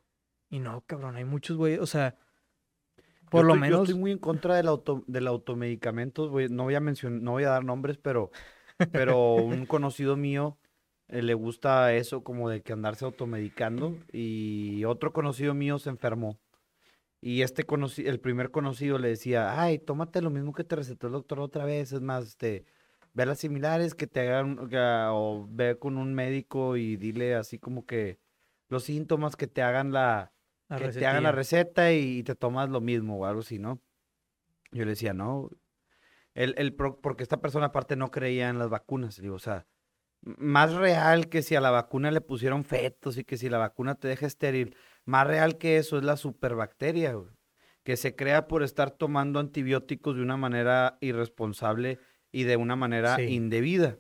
Y no, cabrón, hay muchos, güey, o sea, Yo por lo estoy- Yo menos... estoy muy en contra del, auto, del automedicamentos. güey, No voy a mencionar, no voy a dar nombres, pero, pero un conocido mío eh, le gusta eso como de que andarse automedicando y otro conocido mío se enfermó. Y este conoci- el primer conocido le decía, ay, tómate lo mismo que te recetó el doctor otra vez, es más, este, ve a las similares que te hagan, que, ah, o ve con un médico y dile así como que los síntomas que te hagan la, la que te hagan la receta y te tomas lo mismo o algo así, ¿no? Yo le decía, no, el, el porque esta persona aparte no creía en las vacunas, digo, o sea, más real que si a la vacuna le pusieron fetos y que si la vacuna te deja estéril, más real que eso es la superbacteria, güey, que se crea por estar tomando antibióticos de una manera irresponsable y de una manera Sí. indebida.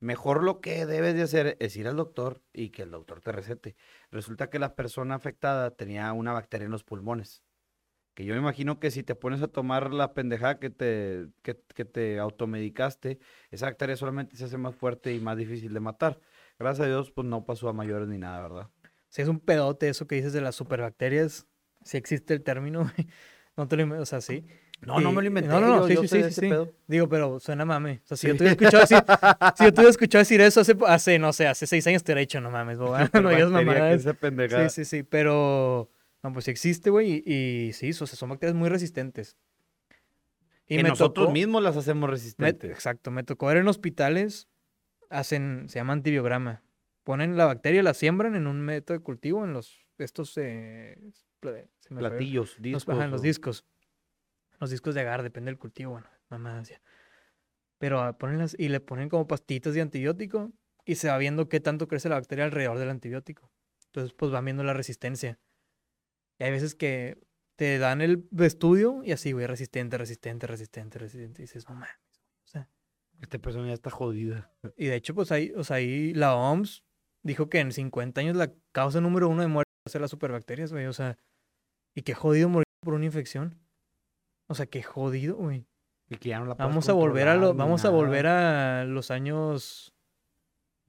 Mejor lo que debes de hacer es ir al doctor y que el doctor te recete. Resulta que la persona afectada tenía una bacteria en los pulmones. Que yo me imagino que si te pones a tomar la pendejada que te, que, que te automedicaste, esa bacteria solamente se hace más fuerte y más difícil de matar. Gracias a Dios, pues no pasó a mayores ni nada, ¿verdad? Sí, es un pedote eso que dices de las superbacterias. Si existe el término. <laughs> No te lo o sea, sí. No, no me lo inventé. No, no, no, sí, yo sí, sí, sí, sí. pedo. Digo, pero suena mame. O sea, si yo te hubiera escuchado decir, <laughs> si yo te escuchado decir eso hace, hace, no sé, hace seis años te hubiera dicho, no mames, boba, <laughs> no digas mamadas. Sí, sí, sí, pero, no, pues sí existe, güey, y, y sí, o sea, son bacterias muy resistentes. Y me nosotros tocó- mismos las hacemos me- resistentes. exacto, me tocó ver en hospitales, hacen, se llama antibiograma. Ponen la bacteria, la siembran en un método de cultivo, en los, estos, eh, se me fue Platillos, los, discos. ajá, en los discos. Los discos de agar, depende del cultivo, bueno, mamadas ya. Pero ah, ponen las, y le ponen como pastillitas de antibiótico y se va viendo qué tanto crece la bacteria alrededor del antibiótico. Entonces, pues van viendo la resistencia. Y hay veces que te dan el estudio y así, güey, resistente, resistente, resistente, resistente. Y dices, no mames. O sea, Esta persona ya está jodida. y de hecho, pues ahí, o sea, ahí la OMS dijo que en 50 años la causa número uno de muerte va a ser las superbacterias, güey. O sea, y qué jodido morir por una infección. O sea, qué jodido, güey. Y que ya no la puedes Vamos a volver a lo, controlar ni vamos a volver a los años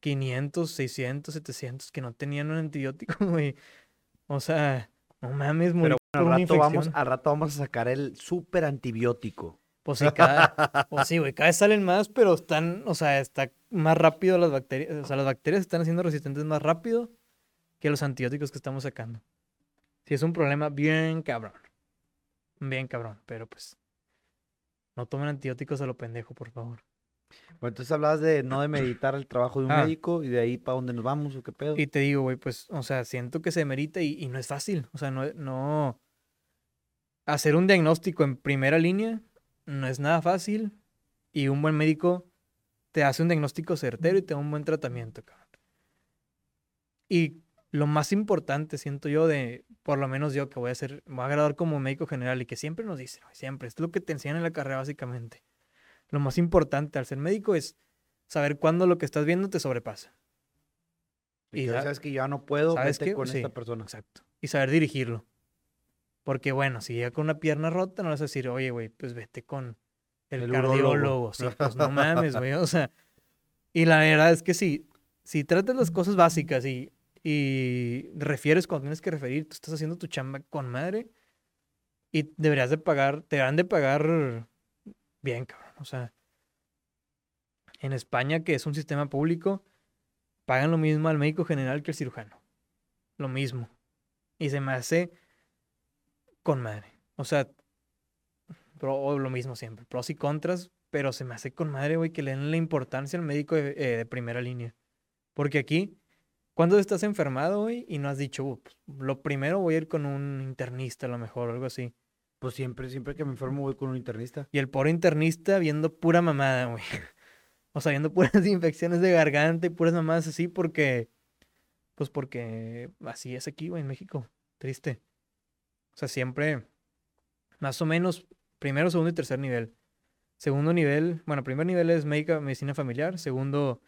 500, 600, 700 que no tenían un antibiótico, <laughs> güey. O sea, no mames, morir Al por una rato, vamos, al rato vamos a sacar el súper antibiótico. Pues sí, cada, <laughs> pues sí, güey, cada vez salen más, pero están, o sea, está más rápido las bacterias, o sea, las bacterias están haciendo resistentes más rápido que los antibióticos que estamos sacando. Sí, es un problema bien cabrón. Bien cabrón, pero pues no tomen antibióticos a lo pendejo, por favor. Bueno, entonces hablabas de no de meditar el trabajo de un Ah. médico y de ahí para dónde nos vamos o qué pedo. Y te digo, güey, pues, o sea, siento que se merita y, y no es fácil. O sea, no, no. Hacer un diagnóstico en primera línea no es nada fácil. Y un buen médico te hace un diagnóstico certero y te da un buen tratamiento, cabrón. Y lo más importante, siento yo, de, por lo menos yo que voy a ser, voy a graduar como médico general y que siempre nos dicen, siempre, es lo que te enseñan en la carrera básicamente. Lo más importante al ser médico es saber cuándo lo que estás viendo te sobrepasa. Y y sabes que ya no puedo, ¿Sabes vete con Sí, esta persona. Exacto. Y saber dirigirlo. Porque, bueno, si llega con una pierna rota, no le vas a decir, oye, güey, pues vete con el, El cardiólogo. <laughs> pues no mames, güey. O sea, y la verdad es que sí, si tratas las cosas básicas y, y refieres cuando tienes que referir, tú estás haciendo tu chamba con madre y deberías de pagar, te deberán de pagar bien, cabrón. O sea, en España, que es un sistema público, pagan lo mismo al médico general que al cirujano. Lo mismo. Y se me hace con madre. O sea, pro- o lo mismo siempre. Pros y contras, pero se me hace con madre, güey, que le den la importancia al médico de, eh, de primera línea. Porque aquí, cuando estás enfermado, güey, y no has dicho, "Uh, pues, lo primero voy a ir con un internista a lo mejor, algo así. Pues siempre, siempre que me enfermo voy con un internista. Y el pobre internista viendo pura mamada, güey. <laughs> O sea, viendo puras <laughs> infecciones de garganta y puras mamadas así porque... Pues porque así es aquí, güey, en México. Triste. O sea, siempre... Más o menos primero, segundo y tercer nivel. Segundo nivel... Bueno, primer nivel es médica, medicina familiar. Segundo,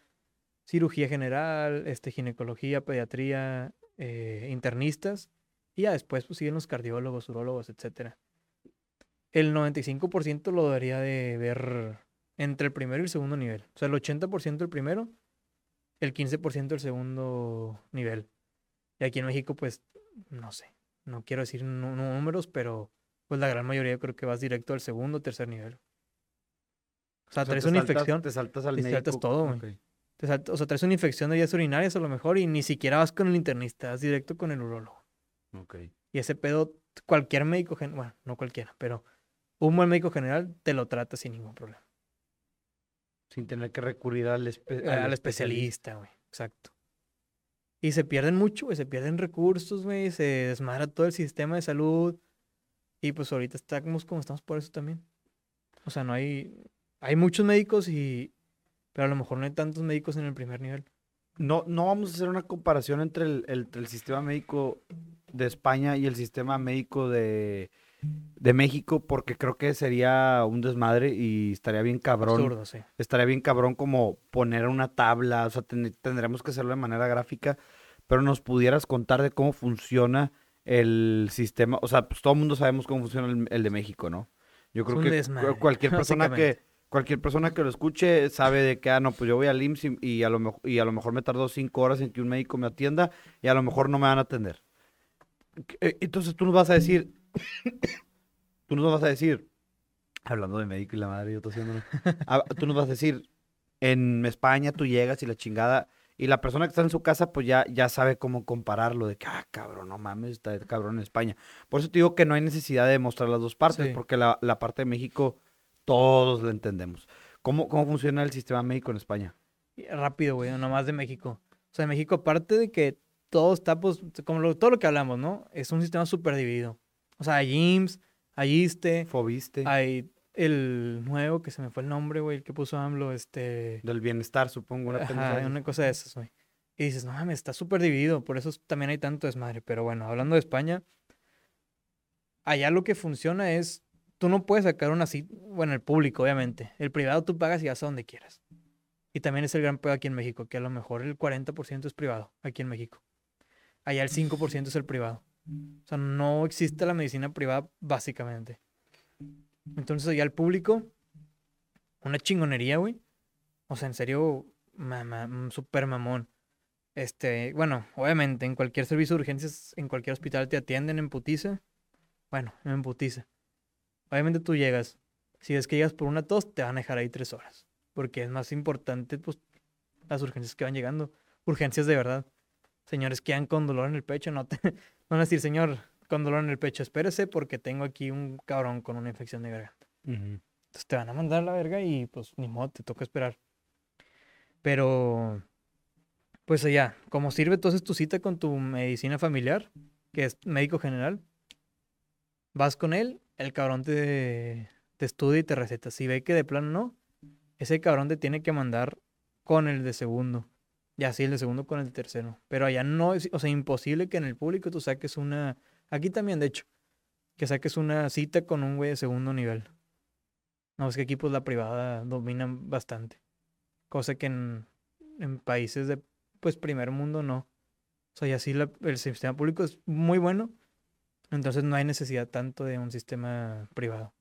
cirugía general, este, ginecología, pediatría, eh, internistas. Y ya después pues siguen los cardiólogos, urólogos, etcétera el 95% lo debería de ver entre el primero y el segundo nivel. O sea, el 80% el primero, el 15% el segundo nivel. Y aquí en México, pues, no sé, no quiero decir números, pero pues la gran mayoría creo que vas directo al segundo o tercer nivel. O sea, O sea, traes te una saltas- infección, Te saltas al te médico. saltas todo, güey. O sea, traes una infección de vías urinarias a lo mejor y ni siquiera vas con el internista, vas directo con el urólogo. ok. Y ese pedo, cualquier médico, gen- bueno, no cualquiera, pero un buen médico general te lo trata sin ningún problema. Sin tener que recurrir al, espe- al especialista, güey. Exacto. Y se pierden mucho, güey. Se pierden recursos, güey. Se desmadra todo el sistema de salud. Y pues ahorita estamos como estamos por eso también. O sea, no hay. Hay muchos médicos y. Pero a lo mejor no hay tantos médicos en el primer nivel. No, no vamos a hacer una comparación entre el, el- el sistema médico de España y el sistema médico de, de México, porque creo que sería un desmadre y estaría bien cabrón. Absurdo, sí. Estaría bien cabrón como poner una tabla, o sea, ten- tendremos que hacerlo de manera gráfica, pero nos pudieras contar de cómo funciona el sistema, o sea, pues todo el mundo sabemos cómo funciona el, el de México, ¿no? Yo creo que desmadre, cualquier <laughs> persona que. Cualquier persona que lo escuche sabe de que, ah, no, pues yo voy al IMSS y, y a lo mejor, y a lo mejor me tardó cinco horas en que un médico me atienda y a lo mejor no me van a atender. Eh, Entonces tú nos vas a decir, <coughs> tú nos vas a decir, hablando de médico y la madre, yo tosiéndome, ah, tú nos vas a decir, en España tú llegas y la chingada, y la persona que está en su casa, pues ya, ya sabe cómo compararlo, de que, ah, cabrón, no mames, está cabrón en España. Por eso te digo que no hay necesidad de mostrar las dos partes, Sí. porque la, la parte de México todos la entendemos. ¿Cómo, ¿Cómo funciona el sistema médico en España? Rápido, güey. Nomás de México. O sea, en México, aparte de que todo está, pues, como lo- todo lo que hablamos, ¿no? Es un sistema súper dividido. O sea, hay IMSS, hay ISSSTE, Fobiste, hay el nuevo, que se me fue el nombre, güey, el que puso AMLO, este... del bienestar, supongo, una Ajá, una cosa de esas, güey. Y dices, no mames, está súper dividido, por eso también hay tanto desmadre. Pero bueno, hablando de España, allá lo que funciona es, tú no puedes sacar una cita, bueno, el público, obviamente. El privado tú pagas y vas a donde quieras. Y también es el gran pedo aquí en México, que a lo mejor el 40% es privado aquí en México. Allá el 5% es el privado. O sea, no existe la medicina privada básicamente. Entonces allá el público, una chingonería, güey. O sea, en serio, mamá, super mamón. Este, bueno, obviamente, en cualquier servicio de urgencias, en cualquier hospital te atienden en putiza. Bueno, en putiza. Obviamente tú llegas. Si es que llegas por una tos, te van a dejar ahí tres horas porque es más importante pues las urgencias que van llegando, urgencias de verdad. Señores que han con dolor en el pecho, no te <laughs> van a decir, señor, con dolor en el pecho, espérese porque tengo aquí un cabrón con una infección de garganta. Entonces te van a mandar la verga y pues ni modo, te toca esperar. Pero, pues allá, como sirve entonces tu cita con tu medicina familiar, que es médico general, vas con él, el cabrón te, te estudia y te receta. Si ve que de plano no, ese cabrón te tiene que mandar con el de segundo. Y así el de segundo con el tercero. Pero allá no es, o sea, imposible que en el público tú saques una. Aquí también, de hecho, que saques una cita con un güey de segundo nivel. No, es que aquí pues la privada dominan bastante. Cosa que en, en países de pues primer mundo no. O sea, y así el sistema público es muy bueno. Entonces no hay necesidad tanto de un sistema privado.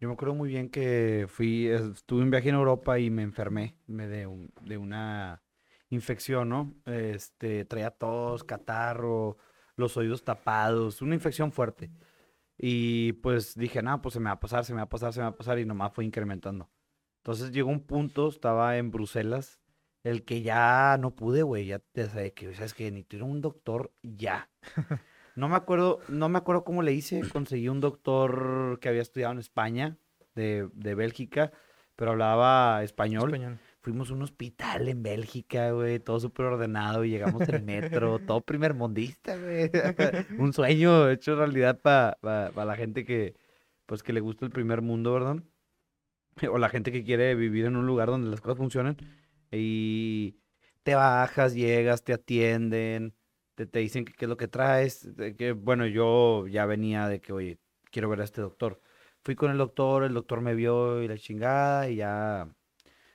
Yo me acuerdo muy bien que fui, estuve un viaje en Europa y me enfermé me de, de una infección, ¿no? Este, traía tos, catarro, los oídos tapados, una infección fuerte. Y pues dije, no, pues se me va a pasar, se me va a pasar, se me va a pasar y nomás fue incrementando. Entonces llegó un punto, estaba en Bruselas, el que ya no pude, güey, ya te sabes que, sabes que ni tuve un doctor ya. <laughs> No me acuerdo, no me acuerdo cómo le hice. Conseguí un doctor que había estudiado en España, de, de Bélgica, pero hablaba español. Fuimos a un hospital en Bélgica, güey, todo súper ordenado, y llegamos en metro, <laughs> todo primer mundista, güey. <laughs> un sueño hecho realidad para la gente que, pues, que le gusta el primer mundo, ¿verdad? O la gente que quiere vivir en un lugar donde las cosas funcionen. Y te bajas, llegas, te atienden, te, dicen qué es lo que traes, que bueno, yo ya venía de que, oye, quiero ver a este doctor. Fui con el doctor, el doctor me vio y la chingada y ya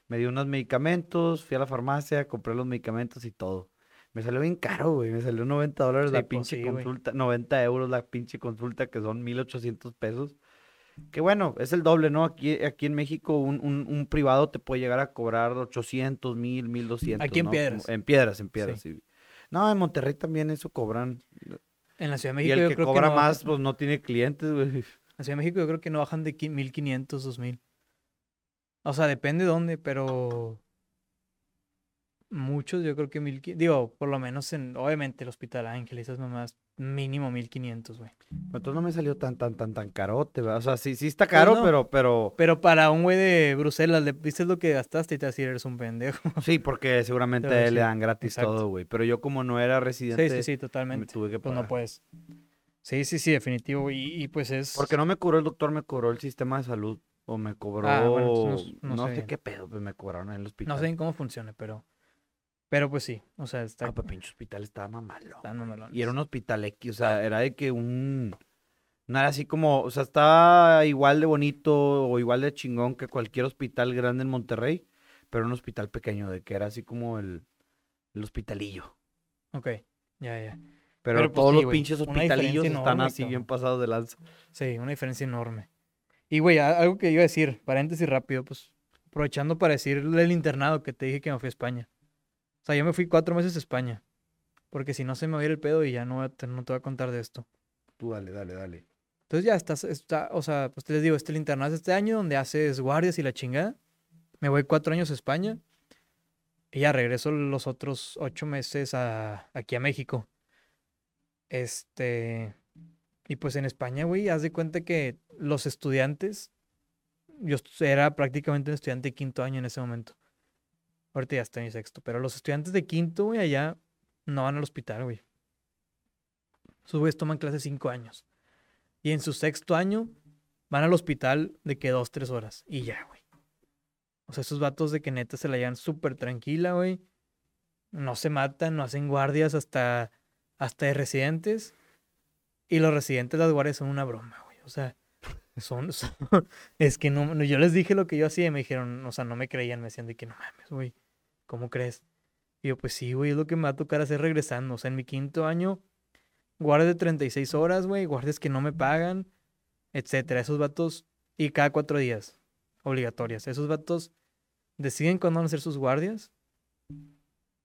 me dio unos medicamentos, fui a la farmacia, compré los medicamentos y todo. Me salió bien caro, güey, me salió 90 dólares la pues pinche consulta, 90 euros la pinche consulta, que son 1800 pesos. Que bueno, es el doble, ¿no? Aquí, aquí en México un, un, privado te puede llegar a cobrar 800, 1000, 1200. Aquí en piedras. En piedras, en piedras, sí. No, en Monterrey también eso cobran. En la Ciudad de México. Y el que cobra más, pues no tiene clientes, güey. En la Ciudad de México yo creo que no bajan de 1500, 2000. O sea, depende de dónde, pero muchos, yo creo que 1500. Digo, por lo menos en, obviamente, el Hospital Ángel, esas mamás, mínimo 1500, güey. Entonces no me salió tan, tan, tan, tan carote, ¿verdad? O sea, sí, sí está caro, pero, pero. Pero para un güey de Bruselas, le viste lo que gastaste y te vas a decir, eres un pendejo. Sí, porque <laughs> seguramente le dan gratis todo, güey. Pero yo, como no era residente. Sí, sí, sí, totalmente. tuve que pagar. Pues no puedes. Sí, sí, sí, definitivo. Y, y, pues es. Porque no me cobró el doctor, me cobró el sistema de salud. O me cobró. Ah, no, sé. qué pedo, pues me cobraron en el hospital. No sé cómo funciona, pero. Pero pues sí, o sea, está... Ah, pues pinche hospital estaba mamalo. Y era un hospital X, o sea, era de que un... No era así como, o sea, estaba igual de bonito o igual de chingón que cualquier hospital grande en Monterrey, pero un hospital pequeño, de que era así como el, el hospitalillo. Ok, ya, ya. Pero, pues, todos los pinches hospitalillos están así bien pasados de lanza. Sí, una diferencia enorme. Y, güey, algo que iba a decir, paréntesis rápido, pues, aprovechando para decirle el internado que te dije que me fui a España. O sea, yo me fui cuatro meses a España. Porque si no se me va a ir el pedo y ya no, no te voy a contar de esto. Tú dale, dale, dale. Entonces ya estás, está, o sea, pues te les digo, este el internado este año donde haces guardias y la chingada. Me voy cuatro años a España. Y ya regreso los otros ocho meses a, aquí a México. Este. Y pues en España, güey, haz de cuenta que los estudiantes. Yo era prácticamente un estudiante de quinto año en ese momento. Ahorita ya estoy en sexto. Pero los estudiantes de quinto, güey, allá no van al hospital, güey. Sus güeyes toman clases cinco años. Y en su sexto año van al hospital de que dos, tres horas. Y ya, güey. O sea, esos vatos de que neta se la llevan súper tranquila, güey. No se matan, no hacen guardias hasta, hasta de residentes. Y los residentes de las guardias son una broma, güey. O sea, son, son- <laughs> es que no- yo les dije lo que yo hacía y me dijeron, o sea, no me creían, me decían de que no mames, güey, ¿cómo crees? Y yo, pues sí, güey, es lo que me va a tocar hacer regresando. O sea, en mi quinto año, guardias de 36 horas, güey, guardias que no me pagan, etcétera. Esos vatos, y cada cuatro días, obligatorias. Esos vatos deciden cuándo van a hacer sus guardias.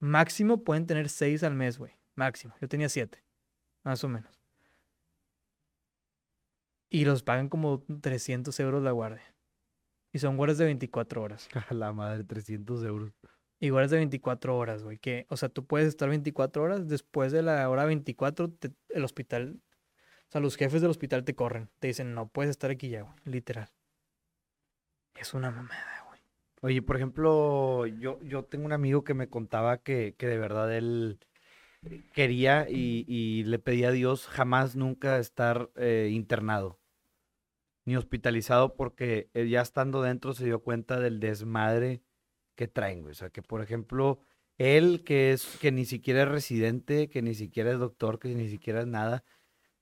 Máximo pueden tener seis al mes, güey. Máximo. Yo tenía siete, más o menos. Y los pagan como 300 euros la guardia. Y son guardias de 24 horas. <laughs> A la madre, 300 euros. Y guardias de 24 horas, güey. Que, o sea, tú puedes estar 24 horas. Después de la hora 24, te- el hospital. O sea, los jefes del hospital te corren. Te dicen, no puedes estar aquí ya, güey. Literal. Es una mamada, güey. Oye, por ejemplo, yo, yo tengo un amigo que me contaba que, que de verdad él quería y, y le pedía a Dios jamás nunca estar eh, internado ni hospitalizado porque él ya estando dentro se dio cuenta del desmadre que traen, güey. O sea, que por ejemplo, él que es, que ni siquiera es residente, que ni siquiera es doctor, que ni siquiera es nada,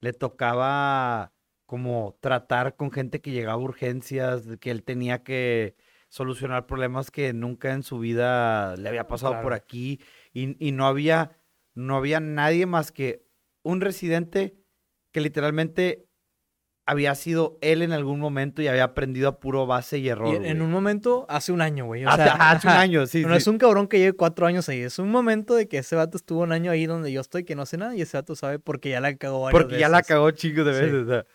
le tocaba como tratar con gente que llegaba a urgencias, que él tenía que solucionar problemas que nunca en su vida le había pasado por aquí y, y no había, no había nadie más que un residente que literalmente había sido él en algún momento y había aprendido a puro base y error. en, en güey. un momento, hace un año, güey. O sea, hace un año, sí, No sí. es un cabrón que lleve cuatro años ahí. Es un momento de que ese vato estuvo un año ahí donde yo estoy, que no sé nada, y ese vato sabe porque ya la cagó varias Porque ya la cagó chingos de Sí. veces. o sea.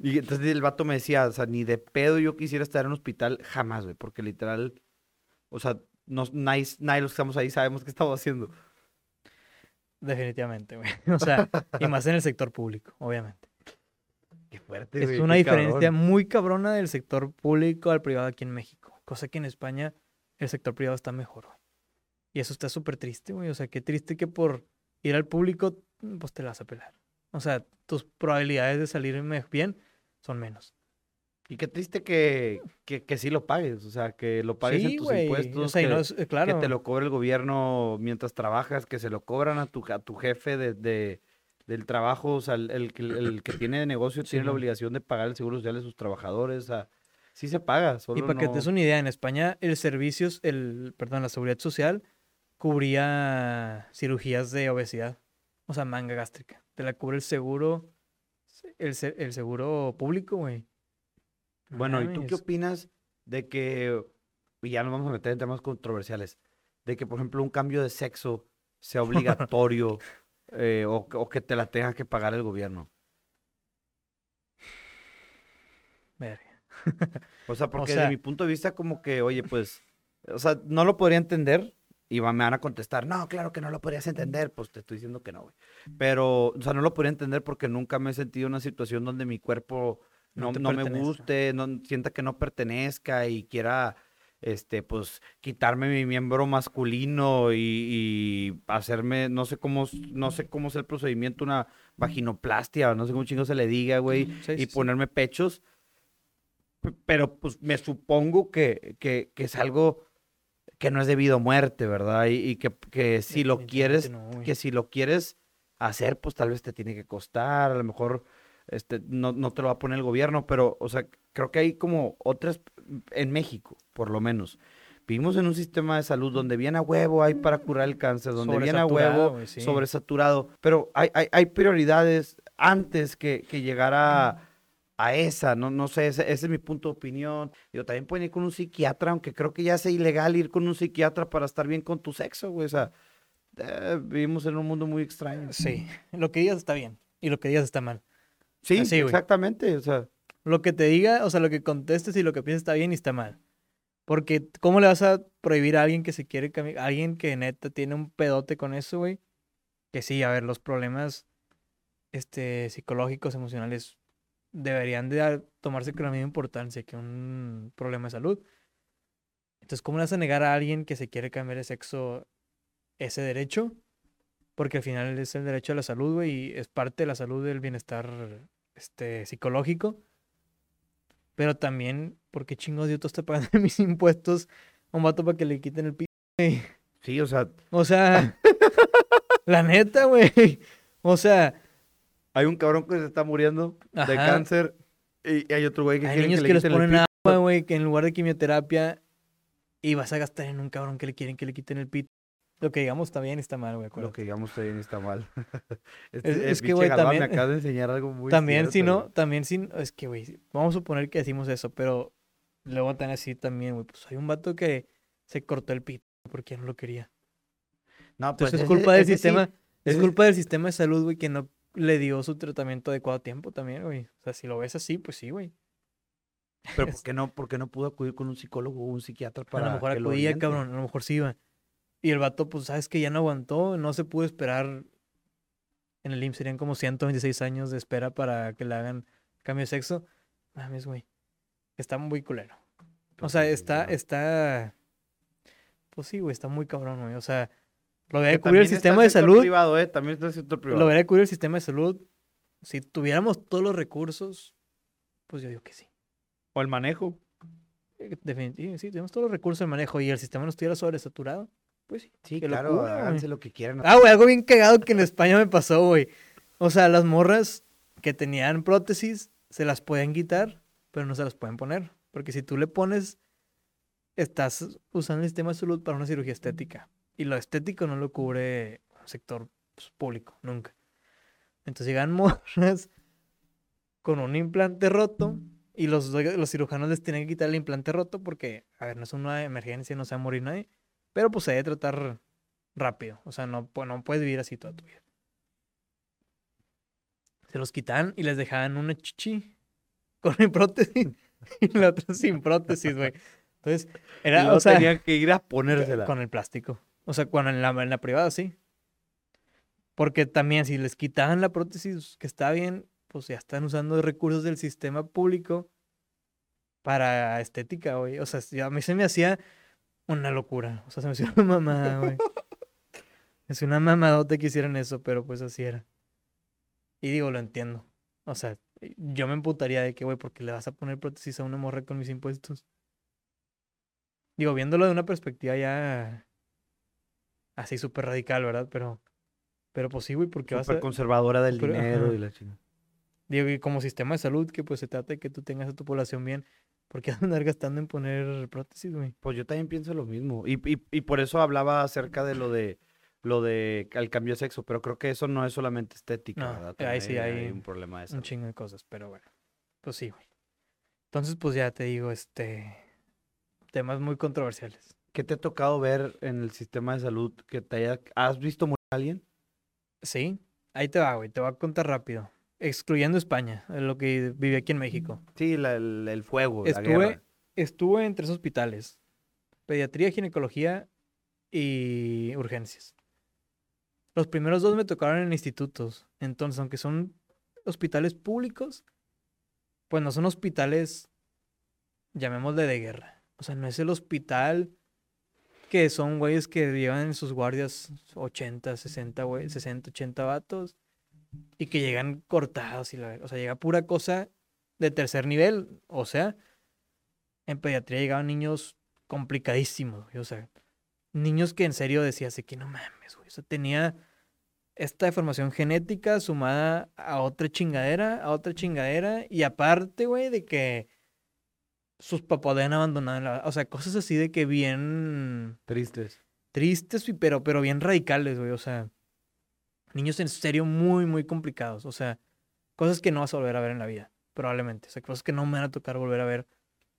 Y entonces el vato me decía, o sea, ni de pedo yo quisiera estar en un hospital jamás, güey, porque literal, o sea, nos, nadie, nadie los que estamos ahí sabemos qué estamos haciendo. Definitivamente, güey. <laughs> O sea, y más en el sector público, obviamente. Qué fuerte, Es güey, una diferencia cabrón. muy cabrona del sector público al privado aquí en México. Cosa que en España el sector privado está mejor, güey. Y eso está súper triste, güey. O sea, qué triste que por ir al público, pues te la vas a pelar. O sea, tus probabilidades de salir bien son menos. Y qué triste que, que, que sí lo pagues, o sea, que lo pagues en tus impuestos, O sea, que, no es- eh, que claro. te lo cobre el gobierno mientras trabajas, que se lo cobran a tu, a tu jefe de, de- del trabajo, o sea, el, el que- el que tiene negocio tiene la obligación de pagar el seguro social de sus trabajadores, o sea, sí se paga, Y para que te des una idea, en España el servicios, el, perdón, la seguridad social cubría cirugías de obesidad, o sea, manga gástrica. Te la cubre el seguro, el, el seguro público, güey. No Bueno, ¿y tú qué opinas de que, y ya nos vamos a meter en temas controversiales, de que, por ejemplo, un cambio de sexo sea <laughs> obligatorio eh, o, o que te la tenga que pagar el gobierno? O sea, porque sea- desde mi punto de vista, como que, oye, pues, o sea, no lo podría entender y me van a contestar, no, claro que no lo podrías entender, pues te estoy diciendo que no, güey. Pero, o sea, no lo podría entender porque nunca me he sentido en una situación donde mi cuerpo No no, me guste, no sienta que no pertenezca y quiera, este, pues, quitarme mi miembro masculino y, y hacerme, no sé cómo, no sé cómo es el procedimiento, una vaginoplastia, no sé cómo chingo se le diga, güey, Sí, y sí, sí. ponerme pechos. Pero pues me supongo que, que, que es algo que no es debido a muerte, ¿verdad? Y, y que, que si lo quieres, no, que si lo quieres hacer, pues tal vez te tiene que costar, a lo mejor este, no, no te lo va a poner el gobierno, pero, o sea, creo que hay como otras, en México, por lo menos. Vivimos en un sistema de salud donde bien a huevo hay para curar el cáncer, donde bien a huevo sí. sobresaturado, pero hay, hay, hay prioridades antes que, que llegar a, a esa, no, no sé, ese, ese es mi punto de opinión. Yo también pueden ir con un psiquiatra, aunque creo que ya sea ilegal ir con un psiquiatra para estar bien con tu sexo, güey, o sea, eh, vivimos en un mundo muy extraño. Sí, lo que digas está bien y lo que digas está mal. Sí, Así, exactamente, o sea, Lo que te diga, o sea, lo que contestes y lo que pienses está bien y está mal. Porque, ¿cómo le vas a prohibir a alguien que se quiere cambiar? Alguien que neta tiene un pedote con eso, güey. Que sí, a ver, los problemas este, psicológicos, emocionales, deberían de tomarse con la misma importancia que un problema de salud. Entonces, ¿cómo le vas a negar a alguien que se quiere cambiar de sexo ese derecho? Porque al final es el derecho a la salud, güey, y es parte de la salud del bienestar este, psicológico. Pero también, ¿por qué chingos yo te pagando <laughs> mis impuestos a un vato para que le quiten el pito? güey? sí, o sea, O sea, <laughs> la neta, güey. O sea, hay un cabrón que se está muriendo de Ajá. cáncer y hay otro güey que Hay niños que, que, le les quiten el ponen agua, güey, que en lugar de quimioterapia y vas a gastar en un cabrón que le quieren que le quiten el pito. Lo que digamos está bien y está mal, güey. Lo que digamos está bien y está mal. Es- <laughs> Este, es que, pinche güey, también- me acaba de enseñar algo muy también si no, también si, es que, güey, vamos a suponer que decimos eso, pero luego tan así también, güey, pues hay un vato que se cortó el pito porque no lo quería. No, pues Entonces es culpa del sí, sistema, es culpa del sistema de salud, güey, que no le dio su tratamiento adecuado a tiempo también, güey. O sea, si lo ves así, pues sí, güey. Pero <laughs> ¿por qué no, por qué no pudo acudir con un psicólogo o un psiquiatra para a lo mejor que acudía, cabrón, a lo mejor sí iba. Y el vato, pues, sabes que ya no aguantó, no se pudo esperar. En el IMSS serían como 126 años de espera para que le hagan cambio de sexo. Mames, güey. Está muy culero. O sea, está, está. Pues sí, güey, está muy cabrón, güey. O sea, lo debería cubrir el sistema de salud. privado, ¿eh? También está el sector privado. Lo debería cubrir el sistema de salud. Si tuviéramos todos los recursos, pues yo digo que sí. O el manejo. Definitivamente, sí, tenemos todos los recursos de manejo y el sistema no estuviera sobresaturado. Pues sí. Sí, claro, locura, háganse lo que quieran. Ah, güey, algo bien cagado que en España me pasó, güey. O sea, las morras que tenían prótesis se las pueden quitar, pero no se las pueden poner. Porque si tú le pones, estás usando el sistema de salud para una cirugía estética. Y lo estético no lo cubre un sector pues, público, nunca. Entonces llegan <laughs> morras con un implante roto y los, los cirujanos les tienen que quitar el implante roto porque, a ver, no es una emergencia, no se va a morir nadie. Pero pues se debe tratar rápido. O sea, no, no puedes vivir así toda tu vida. Se los quitaban y les dejaban una chichi con mi prótesis <laughs> y la otra sin prótesis, güey. Entonces, era, luego o sea, tenían que ir a ponérsela. con el plástico. O sea, cuando en la, en la privada sí. Porque también si les quitaban la prótesis que está bien, pues ya están usando recursos del sistema público para estética, güey. O sea, a mí se me hacía una locura. O sea, se me hacía una mamada, güey. Es una mamadota que hicieran eso, pero pues así era. Y digo, lo entiendo. O sea, yo me emputaría de que, güey, ¿por qué le vas a poner prótesis a una morra con mis impuestos? Digo, viéndolo de una perspectiva ya así súper radical, ¿verdad? Pero, pero pues sí, güey, porque vas Súper a... conservadora del Pero, dinero ajá. y la chingada. Digo, y como sistema de salud, que pues se trata de que tú tengas a tu población bien, ¿por qué <laughs> andar gastando en poner prótesis, güey? Pues yo también pienso lo mismo. Y, y, y por eso hablaba acerca de lo de lo de el cambio de sexo, pero creo que eso no es solamente estética, No, ¿verdad? ahí sí hay un problema de Un salud. chingo de cosas, pero bueno. Pues sí, güey. Entonces, pues ya te digo, este... Temas muy controversiales. ¿Qué te ha tocado ver en el sistema de salud que te haya... ¿Has visto morir a alguien? Sí, ahí te va, güey. Te voy a contar rápido. Excluyendo España, eh, lo que viví aquí en México. Sí, la- el, el fuego, la Estuve, guerra. estuve en tres hospitales. Pediatría, ginecología y urgencias. Los primeros dos me tocaron en institutos. Entonces, aunque son hospitales públicos, pues no son hospitales, llamémosle de guerra. O sea, no es el hospital que son güeyes que llevan en sus guardias 80, 60, güey, 60, 80 vatos y que llegan cortados y la O sea, llega pura cosa de tercer nivel. O sea, en pediatría llegaban niños complicadísimos, güey, O sea, niños que en serio decías de que no mames, güey. O sea, tenía esta deformación genética sumada a otra chingadera, a otra chingadera. Y aparte, güey, de que sus papás habían abandonado. la- O sea, cosas así de que bien Tristes. tristes, pero, pero bien radicales, güey. O sea, niños en serio muy, muy complicados. O sea, cosas que no vas a volver a ver en la vida, probablemente. O sea, cosas que no me van a tocar volver a ver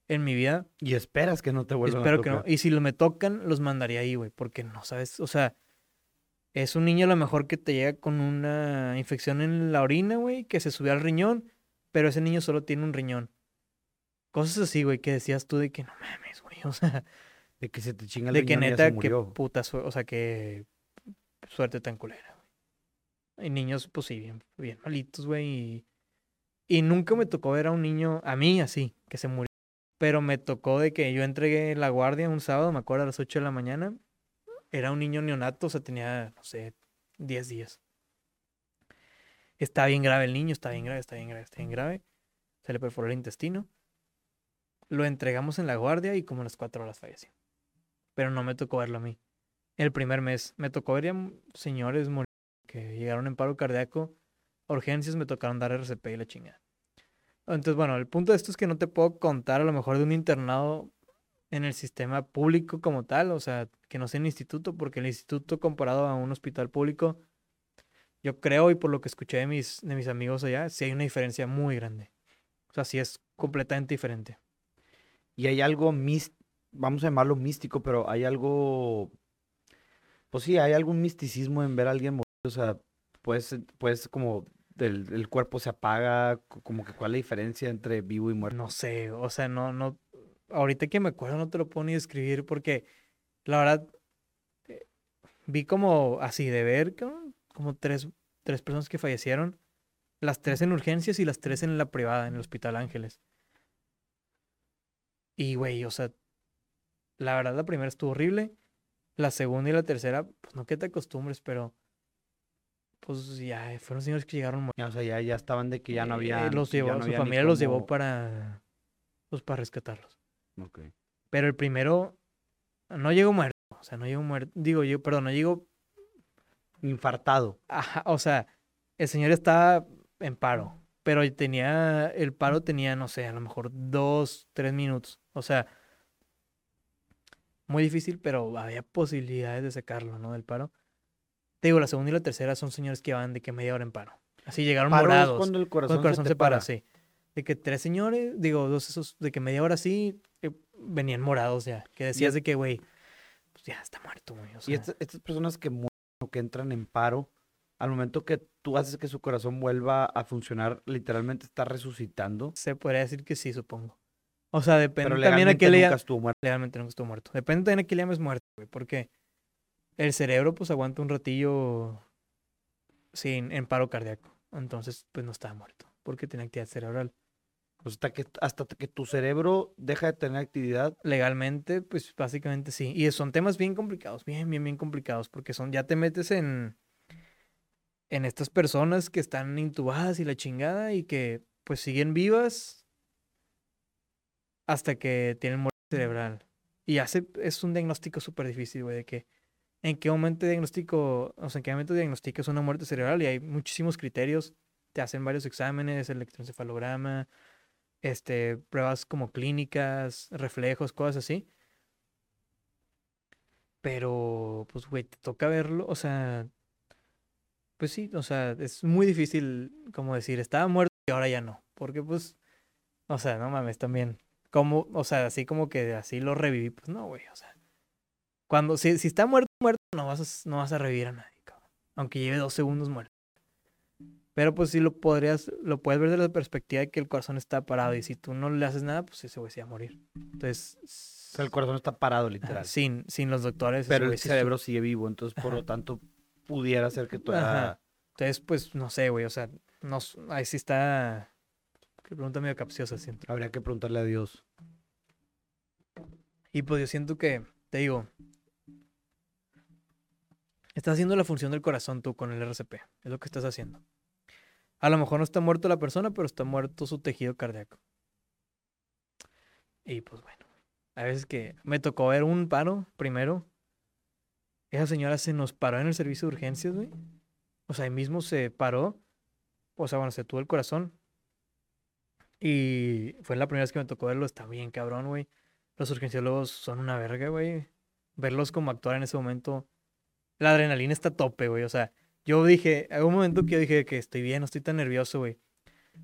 en mi vida. Y esperas que no te vuelvan Espero a que no. tocar. Y si lo me tocan, los mandaría ahí, güey. Porque no sabes, o sea, es un niño a lo mejor que te llega con una infección en la orina, güey, que se subió al riñón, pero ese niño solo tiene un riñón. Cosas así, güey, que decías tú de que no mames, güey. O sea, De que se te chinga el de que riñón neta, que murió. puta suerte, o sea, que suerte tan culera, Hay niños, pues sí, bien, malitos, güey. Y, y nunca me tocó ver a un niño, a mí así, que se murió. Pero me tocó de que yo entregué la guardia un sábado, me acuerdo, a las 8 de la mañana. Era un niño neonato, o sea, tenía, no sé, 10 días. Está bien grave el niño, está bien grave, está bien grave, está bien grave. Se le perforó el intestino. Lo entregamos en la guardia y como a las 4 horas falleció. Pero no me tocó verlo a mí. El primer mes me tocó ver a señores morir que llegaron en paro cardíaco urgencias me tocaron dar RCP y la chingada. Entonces, bueno, el punto de esto es que no te puedo contar a lo mejor de un internado en el sistema público como tal, o sea, que no sea un instituto, porque el instituto comparado a un hospital público, yo creo y por lo que escuché de mis, de mis amigos allá, sí hay una diferencia muy grande. O sea, sí es completamente diferente. Y hay algo místico, vamos a llamarlo místico, pero hay algo, pues sí, hay algún misticismo en ver a alguien o sea, pues, pues como el, cuerpo se apaga, co- como que cuál es la diferencia entre vivo y muerto. No sé, o sea, no, no, ahorita que me acuerdo no te lo puedo ni describir porque la verdad eh, vi como así de ver como, como tres, tres personas que fallecieron, las tres en urgencias y las tres en la privada, en el Hospital Ángeles. Y güey, o sea, la verdad la primera estuvo horrible, la segunda y la tercera, pues no que te acostumbres, pero pues ya eh, fueron señores que llegaron Ya, O sea, ya, ya estaban de que ya no eh, había. los ya llevó, no su familia los llevó para, pues para rescatarlos. Ok. Pero el primero no llegó muerto. O sea, no llegó muerto. Digo yo, perdón, no llegó. Infartado. ajá, o sea, el señor estaba en paro. Pero tenía. El paro tenía, no sé, a lo mejor dos, tres minutos. O sea. Muy difícil, pero había posibilidades de sacarlo, ¿no? Del paro. Te digo, la segunda y la tercera son señores que van de que media hora en paro. Así llegaron Paro es morados. cuando el Cuando corazón, el corazón se, se, para, para. sí. De que tres señores, digo, dos esos, de que media hora sí, eh, venían morados ya. Que decías es- de que, güey, pues ya está muerto, güey. O Y sea, estas, personas que mueren o que entran en paro, al momento que tú haces que su corazón vuelva a funcionar, literalmente está resucitando. se podría decir que sí, supongo. O sea, depende Pero también a qué le nunca llames. estuvo muerto. Legalmente nunca estuvo muerto. Depende también a qué le llames muerto, güey. Porque el cerebro, pues, aguanta un ratillo sin, en paro cardíaco. Entonces, pues, no estaba muerto. Porque tiene actividad cerebral. Pues hasta que, hasta que tu cerebro deja de tener actividad, legalmente, pues básicamente sí. Y son temas bien complicados, bien, bien, bien complicados, porque son, ya te metes en, en estas personas que están intubadas y la chingada y que pues siguen vivas hasta que tienen muerte cerebral. Y hace, es un diagnóstico súper difícil, güey, de que en qué momento diagnóstico, o sea, en qué momento diagnosticas una muerte cerebral y hay muchísimos criterios. Te hacen varios exámenes, electroencefalograma, este, pruebas como clínicas, reflejos, cosas así. Pero, pues, güey, te toca verlo, o sea, pues sí, o sea, es muy difícil como decir, estaba muerto y ahora ya no, porque pues, o sea, no mames, también, como, o sea, así como que así lo reviví, pues no, güey, o sea, cuando, si, si está muerto, muerto, no vas a, no vas a revivir a nadie, cabrón, aunque lleve dos segundos muerto. Pero pues sí lo podrías, lo puedes ver desde la perspectiva de que el corazón está parado y si tú no le haces nada, pues ese güey se va a morir. Entonces, o sea, el corazón está parado, ajá, literal. sin, sin los doctores, Pero el sí cerebro sigue vivo, entonces por lo tanto pudiera ser que tú Ajá. Entonces, pues, no sé, güey, o sea, no, ahí sí está, qué pregunta medio capciosa, siento. habría que preguntarle a Dios. Y pues yo siento que, te digo, estás haciendo la función del corazón tú con el RCP, es lo que estás haciendo. A lo mejor no está muerto la persona, pero está muerto su tejido cardíaco. Y pues bueno, a veces que me tocó ver un paro primero. Esa señora se nos paró en el servicio de urgencias, güey. O sea, ahí mismo se paró. O sea, bueno, se tuvo el corazón. Y fue la primera vez que me tocó verlo. Está bien, cabrón, güey. Los urgenciólogos son una verga, güey. Verlos como actuar en ese momento. La adrenalina está tope, güey. O sea, yo dije, hay un momento que yo dije que estoy bien, no estoy tan nervioso, güey.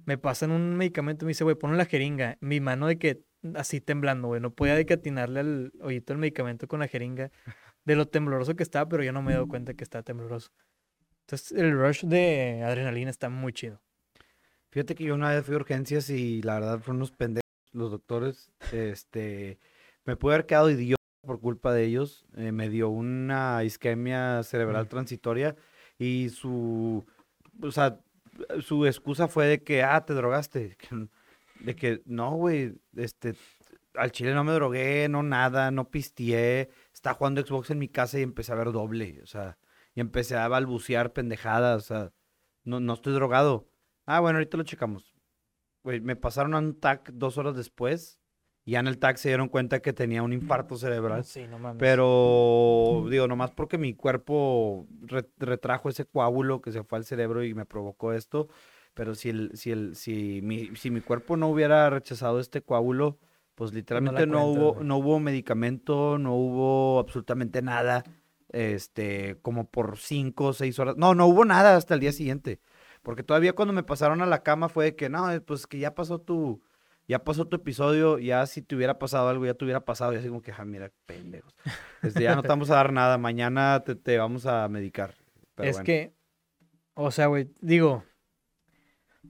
Me pasan un medicamento, me dice, güey, ponle la jeringa. Mi mano de que así temblando, güey. No podía de que atinarle al hoyito el medicamento con la jeringa. De lo tembloroso que estaba, pero yo no me he dado cuenta que estaba tembloroso. Entonces, el rush de adrenalina está muy chido. Fíjate que yo una vez fui a urgencias y la verdad fueron unos pendejos los doctores. Este, me pude haber quedado idiota por culpa de ellos. eh, me dio una isquemia cerebral Mm. transitoria y su, o sea, su excusa fue de que, ah, te drogaste. <laughs> De que, no, güey, este, al chile no me drogué, no nada, no pisteé. Estaba jugando Xbox en mi casa y empecé a ver doble, o sea, y empecé a balbucear pendejadas, o sea, no, no estoy drogado. Ah, bueno, ahorita lo checamos. Güey, me pasaron a un TAC dos horas después Y ya en el TAC se dieron cuenta que tenía un infarto cerebral. Sí, no mames. Pero, digo, nomás porque mi cuerpo re- retrajo ese coágulo que se fue al cerebro y me provocó esto. Pero si, el, si, el, si, mi, si mi cuerpo no hubiera rechazado este coágulo, pues literalmente no, cuentas, hubo, güey. no hubo medicamento, no hubo absolutamente nada. Este, como por cinco o seis horas. No, no hubo nada hasta el día siguiente. Porque todavía cuando me pasaron a la cama fue de que, no, pues que ya pasó tu, ya pasó tu episodio, ya si te hubiera pasado algo, ya te hubiera pasado. Y así como que, ah, mira, pendejos. Este, ya no te vamos a dar nada, mañana te, te vamos a medicar. Pero es bueno. que, o sea, güey, digo,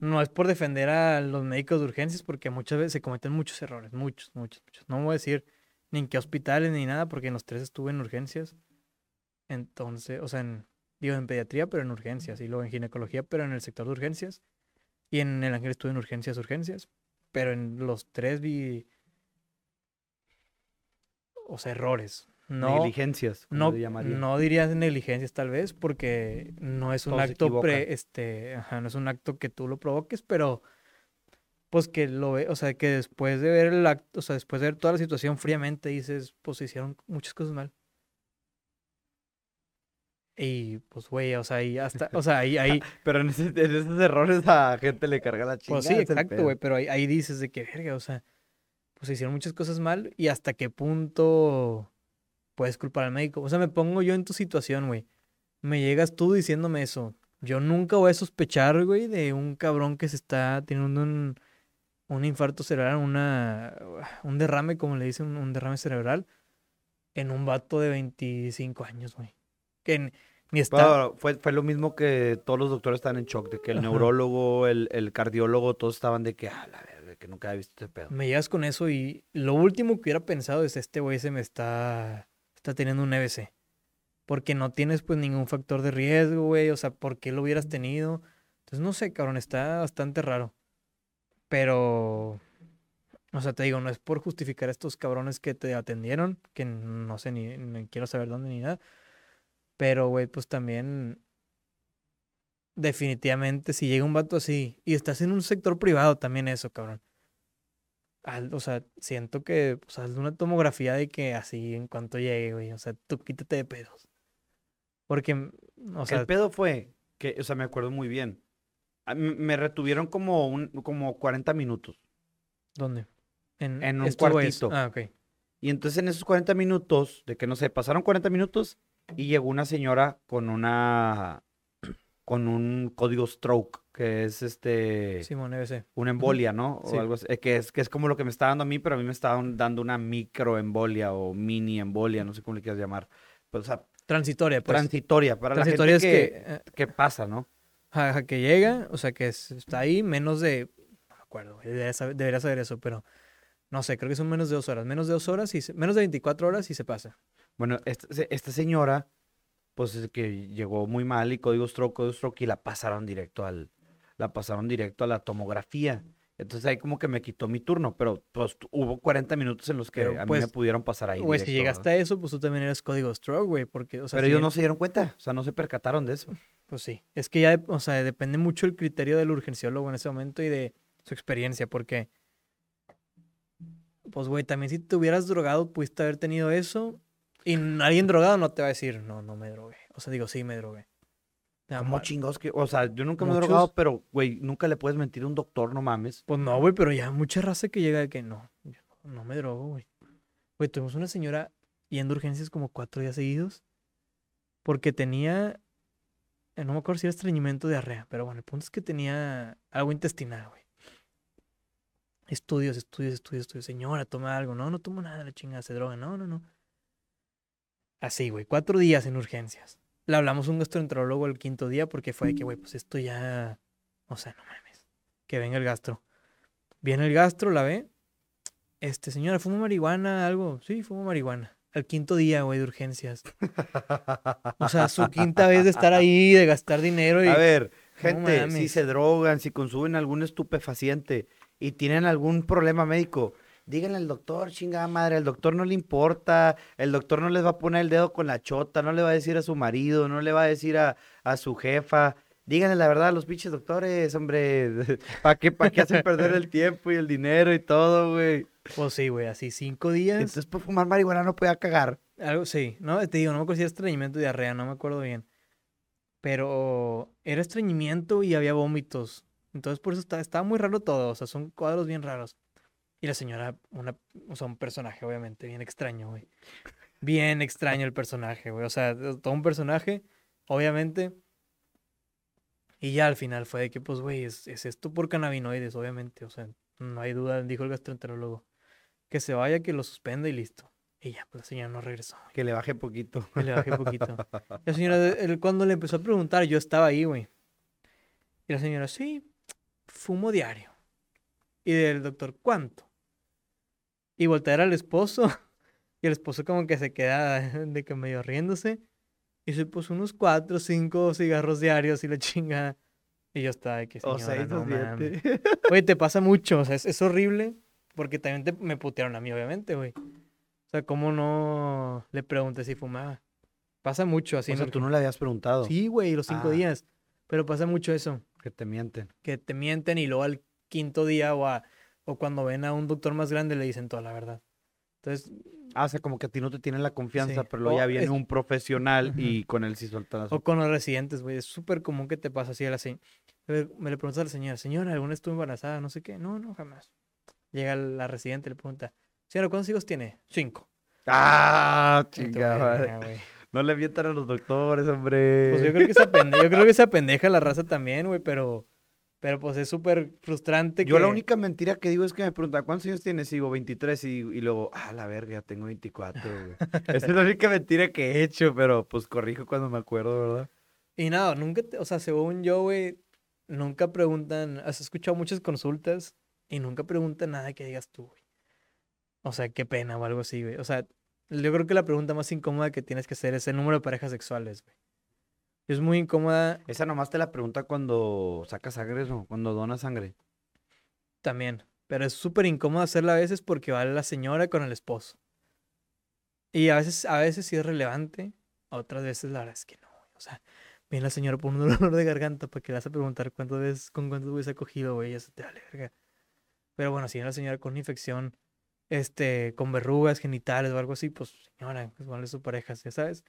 no es por defender a los médicos de urgencias porque muchas veces se cometen muchos errores, muchos, muchos, muchos. No voy a decir ni en qué hospitales ni nada porque en los tres estuve en urgencias. Entonces, o sea, en, digo en pediatría, pero en urgencias, y luego en ginecología, pero en el sector de urgencias. Y en el ángel estuve en urgencias, urgencias. Pero en los tres vi, o sea, errores. No, Negligencias, no, no dirías negligencias tal vez, porque no es un acto pre, este, ajá, no es un acto que tú lo provoques, pero pues que lo ve, o sea, que después de ver el acto, o sea, después de ver toda la situación fríamente dices, pues se hicieron muchas cosas mal. Y pues güey, o sea, y hasta, o <laughs> sea, ahí, ahí, <laughs> Pero en, ese- en esos errores a gente le carga la chingada. pues sí, exacto, güey, pero ahí, ahí dices de que verga, o sea, pues se hicieron muchas cosas mal y hasta qué punto puedes culpar al médico. O sea, me pongo yo en tu situación, güey. Me llegas tú diciéndome eso. Yo nunca voy a sospechar, güey, de un cabrón que se está teniendo un, un infarto cerebral, una, un derrame, como le dicen, un derrame cerebral, en un vato de 25 años, güey. Que ni está... Pero fue, fue lo mismo que todos los doctores estaban en shock, de que el Ajá. neurólogo, el, el cardiólogo, todos estaban de que, ah, la verga, que nunca había visto ese pedo. Me llegas con eso y lo último que hubiera pensado es este güey se me está, está teniendo un EBC. Porque no tienes pues ningún factor de riesgo, güey. O sea, ¿por qué lo hubieras tenido? Entonces no sé, cabrón, está bastante raro. Pero, o sea, te digo, no es por justificar a estos cabrones que te atendieron, que no sé ni, ni quiero saber dónde ni nada. Pero, güey, pues también, definitivamente, si llega un vato así y estás en un sector privado, también eso, cabrón. O sea, siento que, pues, hazle una tomografía de que así en cuanto llegue, güey. O sea, tú quítate de pedos. Porque, mm, o sea, el pedo fue que, o sea, me acuerdo muy bien. A mí Me retuvieron como, un, como 40 minutos. ¿dónde? En, en un cuartito. Ah, ok. Y entonces en esos 40 minutos, de que no sé, pasaron 40 minutos y llegó una señora con una, <clears throat> con un código stroke, que es este, Simón EBC. una embolia, ¿no? O Sí. algo así, eh, que es, que es como lo que me está dando a mí, pero a mí me está dando una microembolia o mini embolia, no sé cómo le quieras llamar. Pues, o sea, Transitoria, pues. transitoria, para Transitoria la es gente que, que, eh, que pasa, ¿no? ajá, que llega, o sea, que es- está ahí menos de, no me acuerdo, debería saber, debería saber eso, pero no sé, creo que son menos de dos horas, menos de dos horas y se- menos de 24 horas y se pasa. Bueno, esta, se- esta señora, pues es que llegó muy mal y código stroke, código stroke, y la pasaron directo al, la pasaron directo a la tomografía. Entonces ahí como que me quitó mi turno, pero pues hubo 40 minutos en los que Pero, a mí pues, me pudieron pasar ahí Güey, si llegaste a eso, pues tú también eres código stroke, güey, porque, o sea, Pero si ellos no se dieron cuenta, o sea, no se percataron de eso. Pues sí, es que ya, o sea, depende mucho el criterio del urgenciólogo en ese momento y de su experiencia, porque, pues, güey, también si te hubieras drogado, pudiste haber tenido eso, y alguien drogado no te va a decir, no, no me drogué. O sea, digo, sí, me drogué. Nada ¿Cómo más. chingados que, o sea, yo nunca me he Muchos- drogado, pero, güey, nunca le puedes mentir a un doctor, no mames. Pues no, güey, pero ya mucha raza que llega de que no, yo no, no me drogo, güey. Güey, tuvimos una señora yendo a urgencias como cuatro días seguidos porque tenía, eh, no me acuerdo si era estreñimiento o diarrea, pero bueno, el punto es que tenía algo intestinal, güey. Estudios, estudios, estudios, estudios. Señora, toma algo. No, no tomo nada, la chingada, se droga. No, no, no. Así, güey, cuatro días en urgencias. Le hablamos a un gastroenterólogo el quinto día porque fue de que, güey, pues esto ya, o sea, no mames. Que venga el gastro. Viene el gastro, la ve. Este, señora, ¿fuma marihuana? Algo. Sí, fumo marihuana. Al quinto día, güey, de urgencias. <laughs> O sea, su quinta vez de estar ahí, de gastar dinero y... A ver, No gente, si se drogan, si consumen algún estupefaciente y tienen algún problema médico, díganle al doctor, chingada madre, al doctor no le importa, el doctor no les va a poner el dedo con la chota, no le va a decir a su marido, no le va a decir a, a su jefa díganle la verdad a los pinches doctores, hombre. <laughs> ¿Para qué, pa qué hacen perder el tiempo y el dinero y todo, güey? Pues sí, güey, así cinco días. Entonces, por fumar marihuana no podía cagar. Algo, sí, no, te digo, no me acuerdo si era estreñimiento o diarrea, no me acuerdo bien. Pero era estreñimiento y había vómitos. Entonces, por eso estaba, estaba muy raro todo. O sea, son cuadros bien raros. Y la señora, una, o sea, un personaje, obviamente, bien extraño, güey. Bien extraño el personaje, güey. O sea, todo un personaje, obviamente. Y ya al final fue de que, pues, güey, es, es esto por cannabinoides, obviamente. O sea, no hay duda, dijo el gastroenterólogo. Que se vaya, que lo suspenda y listo. Y ya, pues la señora no regresó. Que le baje poquito. Que le baje poquito. <laughs> La señora, él, cuando le empezó a preguntar, yo estaba ahí, güey. Y la señora, sí, fumo diario. Y del doctor, ¿cuánto? Y voltear al esposo. <laughs> Y el esposo como que se queda <laughs> de que medio riéndose. Y se puso unos cuatro cinco cigarros diarios y la <laughs> chinga. Y yo estaba de que O señora, seis no o mames". siete. Oye, te pasa mucho, o sea, es, es horrible, porque también te- me putearon a mí, obviamente, güey. O sea, ¿cómo no le pregunté si fumaba? Pasa mucho así. O sea, tú no le habías preguntado. Sí, güey, los cinco Ah. días. Pero pasa mucho eso, Que te mienten. que te mienten y luego al quinto día o, a- o cuando ven a un doctor más grande le dicen toda la verdad. Entonces, Ah, o como que a ti no te tienen la confianza, Sí. pero luego O ya viene es- un profesional y con él sí sueltan las o con los residentes, güey, es súper común que te pasa así a la señora. Me le preguntas a la señora, señora, ¿alguna estuvo embarazada? No sé qué. No, no, jamás. Llega la residente y le pregunta, señora, ¿cuántos hijos tiene? Cinco. Ah, chingada. "Verga, güey". No le mientan a los doctores, hombre. Pues yo creo que esa pendeja, yo creo que esa pendeja la raza también, güey, pero, pero pues es súper frustrante Yo la única mentira que digo es que me preguntan, ¿cuántos años tienes? Y digo, 23. Y, y luego, ah, la verga, ya tengo 24, güey. <laughs> Esa es la única mentira que he hecho, pero pues corrijo cuando me acuerdo, ¿verdad? Y nada, nunca, te- o sea, según yo, güey, nunca preguntan, has escuchado muchas consultas y nunca preguntan nada que digas tú, güey. O sea, qué pena o algo así, güey. O sea, yo creo que la pregunta más incómoda que tienes que hacer es el número de parejas sexuales, güey. Es muy incómoda Esa nomás te la pregunta cuando sacas sangre, ¿no? Cuando donas sangre. también, pero es súper incómoda hacerla a veces porque va la señora con el esposo. Y a veces, a veces sí es relevante, otras veces la verdad es que no. O sea, viene la señora por un <laughs> dolor de garganta para que le vas a preguntar cuántas veces, con cuántos güeyes ha cogido, güey, ya se te vale verga. Pero bueno, si viene la señora con una infección, este, con verrugas genitales o algo así, pues señora, pues vale su pareja, ya sabes.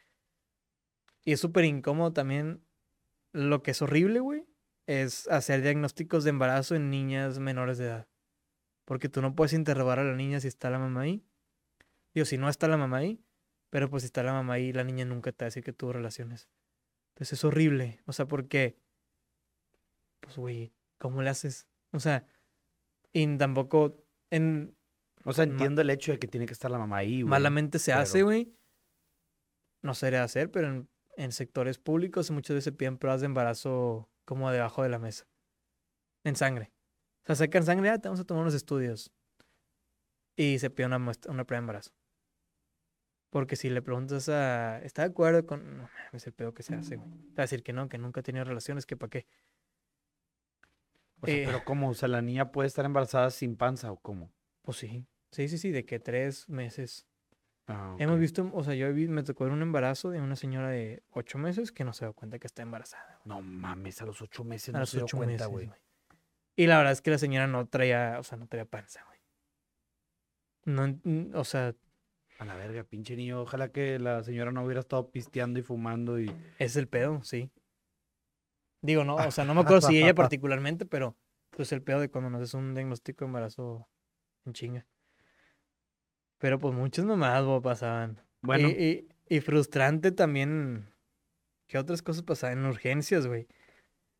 Y es súper incómodo también. Lo que es horrible, güey, es hacer diagnósticos de embarazo en niñas menores de edad. Porque tú no puedes interrogar a la niña si está la mamá ahí. Digo, si no está la mamá ahí, pero pues si está la mamá ahí, la niña nunca te va a decir que tuvo relaciones. Entonces es horrible. O sea, porque, pues, güey, ¿cómo le haces? O sea, y tampoco en O sea, entiendo el hecho de que tiene que estar la mamá ahí, güey. malamente se hace, güey. No se debe hacer, pero en, en sectores públicos muchas veces piden pruebas de embarazo como debajo de la mesa. En sangre. O sea, sacan sangre, ah, te vamos a tomar unos estudios. Y se pide una, muestra- una prueba de embarazo. Porque si le preguntas a... ¿Está de acuerdo con...? No mames, el pedo que se hace, güey. Te va a decir que no, que nunca ha tenido relaciones, que para qué. O sea, Eh. pero ¿cómo? O sea, la niña puede estar embarazada sin panza o cómo? Pues sí. Sí, sí, sí, de que tres meses. Ah, Hemos visto, o sea, yo vi- me tocó ver un embarazo de una señora de ocho meses que no se dio cuenta que está embarazada. No mames, a los ocho meses A no los se dio cuenta, güey. Y la verdad es que la señora no traía, o sea, no traía panza, güey. No, en- o sea, A la verga, pinche niño. Ojalá que la señora no hubiera estado pisteando y fumando y... es el pedo, sí. Digo, no, o sea, no me <laughs> acuerdo si ella particularmente, pero pues el pedo de cuando nos haces un diagnóstico de embarazo en chinga. Pero pues muchas mamadas, bo, pasaban. Bueno, Y, y- y frustrante también. ¿Qué otras cosas pasaban? En urgencias, güey.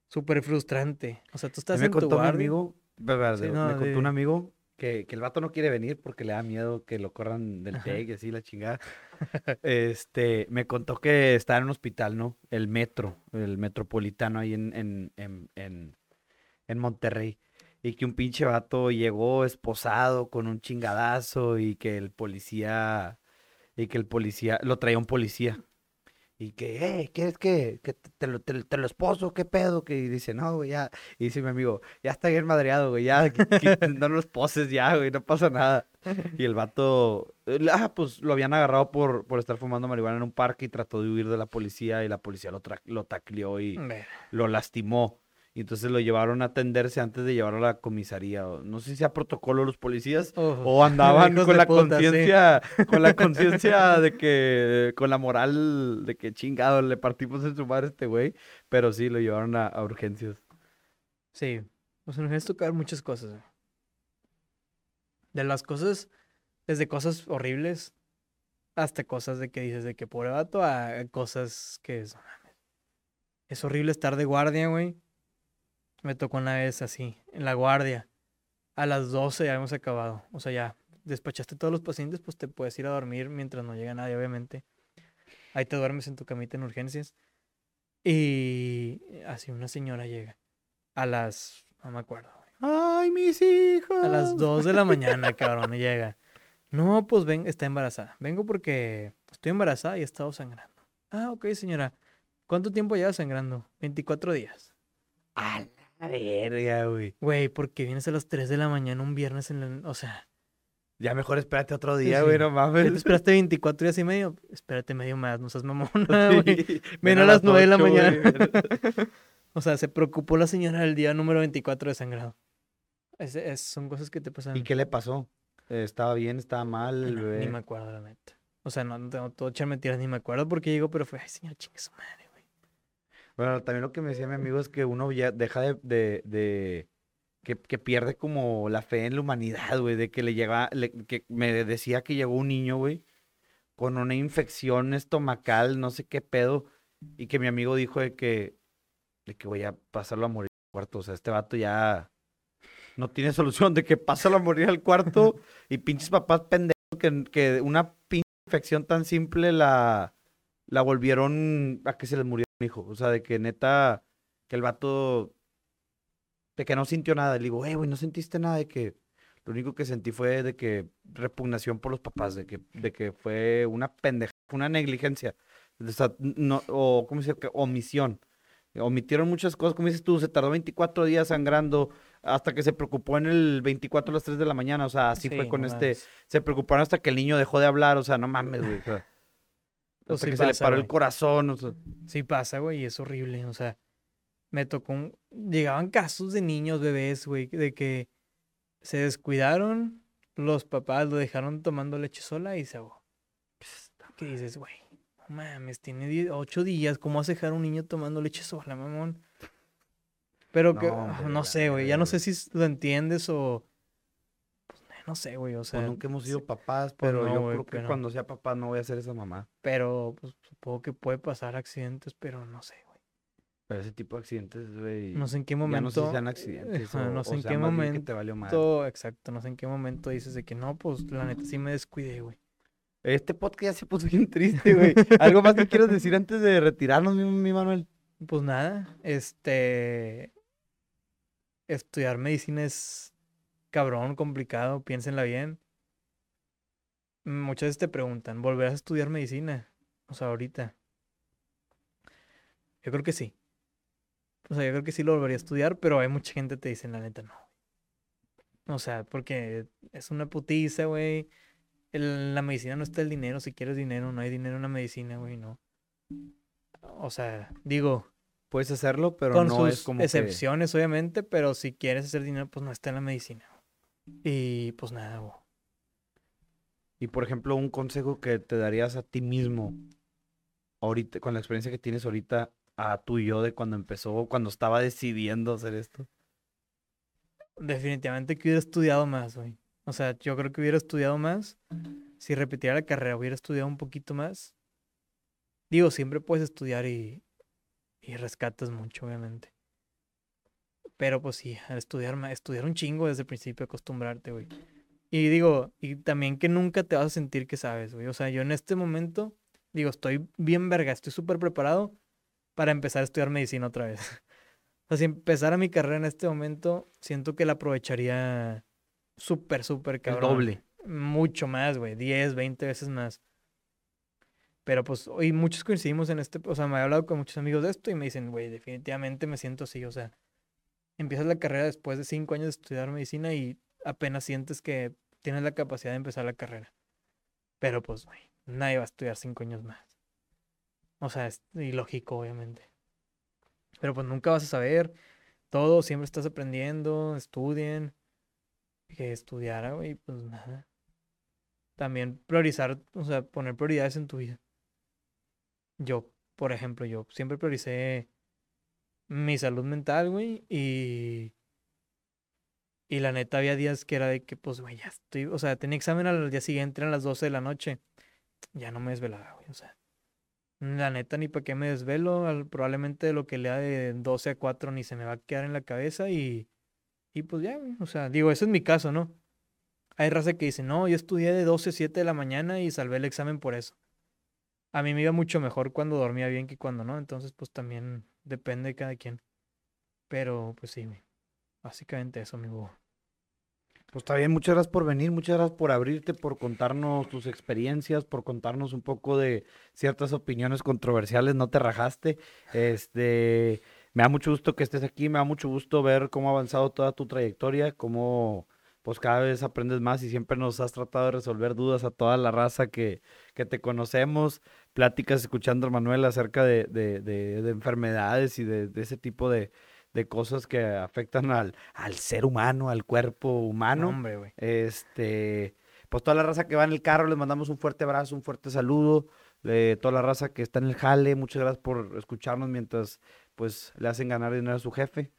Súper frustrante. O sea, tú estás me en tu contó mi guardia. amigo, espera, Sí, me contó un amigo que, que el vato no quiere venir porque le da miedo que lo corran del. TEC y así la chingada. <laughs> Este, me contó que está en un hospital, ¿no? El metro, el metropolitano ahí en, en, en, en, en Monterrey. Y que un pinche vato llegó esposado con un chingadazo y que el policía, y que el policía, lo traía un policía. Y que, eh, ¿quieres que, que te, lo, te, te lo esposo? ¿Qué pedo? Que y dice, no, güey, ya. Y dice mi amigo, ya está bien madreado, güey, ya, que- que <laughs> no los poses ya, güey, no pasa nada. Y el vato, eh, ah, pues lo habían agarrado por, por estar fumando marihuana en un parque y trató de huir de la policía y la policía lo, tra- lo tacleó y lo lastimó. Y entonces lo llevaron a atenderse antes de llevarlo a la comisaría. o No sé si sea protocolo los policías o andaban <laughs> con la sí. conciencia, con la conciencia <laughs> de que, con la moral de que chingado, le partimos en su madre a este güey. Pero sí, lo llevaron a, a urgencias. Sí, pues nos tocar muchas cosas. güey. De las cosas, desde cosas horribles hasta cosas de que dices de que pobre vato a cosas que es. Es horrible estar de guardia, güey. Me tocó una vez así, en la guardia. A las 12 ya hemos acabado. O sea, ya despachaste todos los pacientes, pues te puedes ir a dormir mientras no llega nadie, obviamente. Ahí te duermes en tu camita en urgencias. Y así una señora llega. A las, no me acuerdo. ¡Ay, mis hijos! A las 2 de la mañana, cabrón, y llega. No, pues ven, está embarazada. Vengo porque estoy embarazada y he estado sangrando. Ah, ok, señora. ¿Cuánto tiempo lleva sangrando? 24 días. A la verga, güey. Güey, porque vienes a las 3 de la mañana un viernes en la... O sea, Ya mejor espérate otro Sí, día, sí. güey, no ¿ya mames. te esperaste 24 días y medio? Espérate medio más, no seas mamona, <laughs> güey. Sí, Ven a las 9 de la mañana. O sea, se preocupó la señora el día número 24 de sangrado. Es- es- son cosas que te pasan. ¿Y qué le pasó? Eh, ¿Estaba bien? ¿Estaba mal? el No, bebé? ni me acuerdo, la neta. O sea, no, no tengo todo echar mentiras, ni me acuerdo porque llegó, pero fue, ay, señor, chingue su madre. Bueno, también lo que me decía mi amigo es que uno ya deja de, que, pierde como la fe en la humanidad, güey, de que le llega, le- que me decía que llegó un niño, güey, con una infección estomacal, no sé qué pedo, y que mi amigo dijo de que, de que voy a pasarlo a morir al cuarto, o sea, este vato ya no tiene solución, de que pásalo a morir al cuarto, y pinches papás pendejos que, que una pinche infección tan simple la, la volvieron a que se les murió un hijo. O sea, de que neta, que el vato, de que no sintió nada. Le digo, eh, güey, no sentiste nada de que, lo único que sentí fue de que repugnación por los papás, de que, de que fue una pendeja, fue una negligencia. O sea, no, o, ¿cómo se dice? Omisión. Omitieron muchas cosas, como dices tú, se tardó 24 días sangrando hasta que se preocupó en el 24 a las 3 de la mañana. O sea, así fue con no este, se preocuparon hasta que el niño dejó de hablar, o sea, no mames, güey. O sea, sí que se le paró el corazón, o sea. Sí pasa, güey, y es horrible. O sea, me tocó un... Llegaban casos de niños, bebés, güey, de que se descuidaron, los papás lo dejaron tomando leche sola y se ahogó. ¿Qué dices, güey? No mames, tiene ocho días, ¿cómo vas a dejar a un niño tomando leche sola, mamón? Pero que, No, sé, güey, ya no sé si lo entiendes o... pues, no sé, güey, o sea... Pues nunca hemos sido papás, pues pero no, yo güey, creo que pero- cuando sea papá no voy a hacer esa mamá. Pero, pues, supongo que puede pasar accidentes, pero no sé, güey. Pero ese tipo de accidentes, güey. No sé en qué ya no sé momento... si sean accidentes <laughs> ajá, o, no o sé en sea qué momento... te valió. Todo, exacto, no sé en qué momento dices de que no, pues la neta sí me descuidé, güey. Este podcast ya se puso bien triste, güey. ¿Algo más que quieras decir antes de retirarnos, mi, mi Manuel? Pues nada, este. Estudiar medicina es cabrón, complicado, piénsenla bien. Muchas veces te preguntan, ¿volverás a estudiar medicina? O sea, ahorita. Yo creo que sí. O sea, yo creo que sí lo volvería a estudiar, pero hay mucha gente que te dice, la neta, no. O sea, porque es una putiza, güey. La medicina no está el dinero. Si quieres dinero, no hay dinero en la medicina, güey, no. O sea, digo, Puedes hacerlo, pero con no sus es como que... excepciones, obviamente, pero si quieres hacer dinero, pues no está en la medicina. Y pues nada. Y por ejemplo, un consejo que te darías a ti mismo, ahorita, con la experiencia que tienes ahorita, a tu yo de cuando empezó, cuando estaba decidiendo hacer esto. Definitivamente que hubiera estudiado más, güey. O sea, yo creo que hubiera estudiado más. Si repitiera la carrera, hubiera estudiado un poquito más. Digo, siempre puedes estudiar y, y rescatas mucho, obviamente. Pero pues sí, al estudiar, estudiar un chingo desde el principio, acostumbrarte, güey. Y digo, y también que nunca te vas a sentir que sabes, güey. O sea, yo en este momento, digo, estoy bien verga, estoy súper preparado para empezar a estudiar medicina otra vez. <laughs> O sea, si empezara mi carrera en este momento, siento que la aprovecharía súper, súper El cabrón. doble. Mucho más, güey. 10, 20 veces más. Pero pues hoy muchos coincidimos en este, o sea, me he hablado con muchos amigos de esto y me dicen, güey, definitivamente me siento así, o sea, empiezas la carrera después de cinco años de estudiar medicina y apenas sientes que tienes la capacidad de empezar la carrera. Pero pues, güey, nadie va a estudiar cinco años más. O sea, es ilógico, obviamente. Pero pues nunca vas a saber todo, siempre estás aprendiendo, estudien. Que estudiara, güey, pues nada. También priorizar, o sea, poner prioridades en tu vida. Yo, por ejemplo, yo siempre prioricé mi salud mental, güey, y... Y la neta había días que era de que, pues, güey, ya estoy, o sea, tenía examen al día siguiente, eran las 12 de la noche. Ya no me desvelaba, güey, o sea. La neta, ni para qué me desvelo. Probablemente lo que lea de 12 a 4 ni se me va a quedar en la cabeza y, y pues ya, o sea, digo, ese es mi caso, ¿no? Hay raza que dice, no, yo estudié de 12 a 7 de la mañana y salvé el examen por eso. A mí me iba mucho mejor cuando dormía bien que cuando no, entonces pues también depende de cada quien. Pero pues sí, básicamente eso, amigo. Pues está bien, muchas gracias por venir, muchas gracias por abrirte, por contarnos tus experiencias, por contarnos un poco de ciertas opiniones controversiales, no te rajaste. Este, me da mucho gusto que estés aquí, me da mucho gusto ver cómo ha avanzado toda tu trayectoria, cómo pues cada vez aprendes más y siempre nos has tratado de resolver dudas a toda la raza que, que te conocemos, pláticas escuchando a Manuel acerca de, de, de, enfermedades y de, ese tipo de, de cosas que afectan al, al ser humano, al cuerpo humano. Hombre, Este, pues toda la raza que va en el carro, les mandamos un fuerte abrazo, un fuerte saludo. De toda la raza que está en el jale, muchas gracias por escucharnos mientras pues le hacen ganar dinero a su jefe.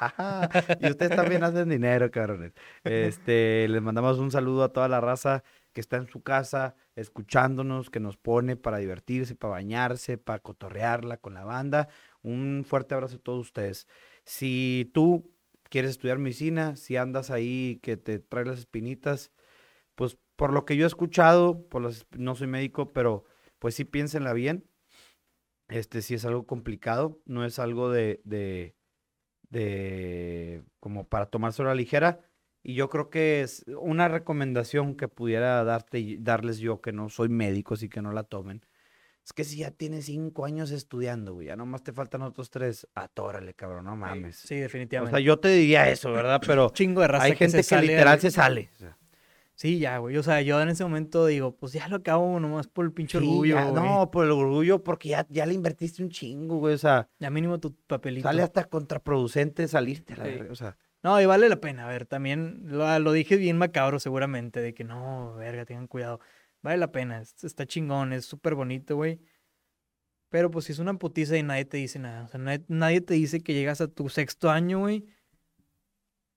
<laughs> y ustedes también hacen dinero, cabrones. Este, les mandamos un saludo a toda la raza que está en su casa escuchándonos, que nos pone para divertirse, para bañarse, para cotorrearla con la banda. Un fuerte abrazo a todos ustedes. Si tú quieres estudiar medicina, si andas ahí que te trae las espinitas, pues por lo que yo he escuchado, por las, no soy médico, pero pues sí piénsenla bien. Este sí es algo complicado, no es algo de, de, de como para tomárselo a la ligera. Y yo creo que es una recomendación que pudiera darte, darles yo, que no soy médico, así que no la tomen es que si ya tienes cinco años estudiando, güey, ya nomás te faltan otros tres, atórale, cabrón, no mames. Sí, definitivamente. O sea, yo te diría eso, ¿verdad? Pero <laughs> Chingo de raza hay gente que, literal se sale. Sí, ya, güey. O sea, yo en ese momento digo, pues ya lo acabo nomás por el pinche orgullo. no, por el orgullo, porque ya, ya le invertiste un chingo, güey. O sea. Ya mínimo tu papelito. Sale hasta contraproducente salirte, la o sea. No, y vale la pena. A ver, también lo, lo, dije bien macabro seguramente, de que no, verga, tengan cuidado. Vale la pena, está chingón, es súper bonito, güey. Pero pues si es una putiza y nadie te dice nada. O sea, nadie, te dice que llegas a tu sexto año, güey.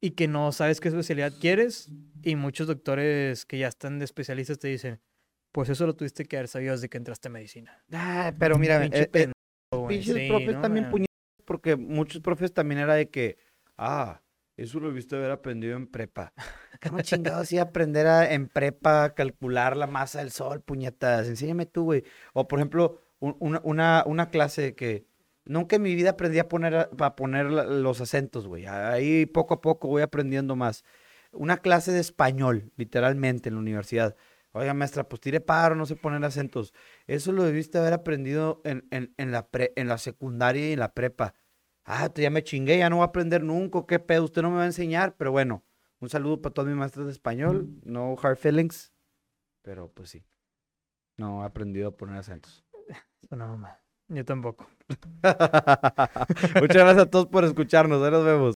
Y que no sabes qué especialidad quieres. Y muchos doctores que ya están de especialistas te dicen, pues eso lo tuviste que haber sabido desde que entraste a medicina. Ah, pero mira, <laughs> eh, eh, profes también porque muchos profes también era de que, ah, eso lo viste haber aprendido en prepa. <laughs> ¿Cómo chingado así aprender en prepa a calcular la masa del sol, puñetas? Enséñame tú, güey. O por ejemplo, una, una, clase que nunca en mi vida aprendí a poner, poner los acentos, güey. Ahí poco a poco voy aprendiendo más. Una clase de español, literalmente, en la universidad. Oiga, maestra, pues tire paro, no sé poner acentos. Eso lo debiste haber aprendido en, en, en la, en la secundaria y en la prepa ah, ya me chingué, ya no voy a aprender nunca, qué pedo, usted no me va a enseñar, pero bueno, un saludo para todos mis maestros de español, no hard feelings, pero pues sí, no he aprendido a poner acentos. <laughs> No, yo tampoco. <laughs> Muchas gracias a todos por escucharnos, ahí nos vemos.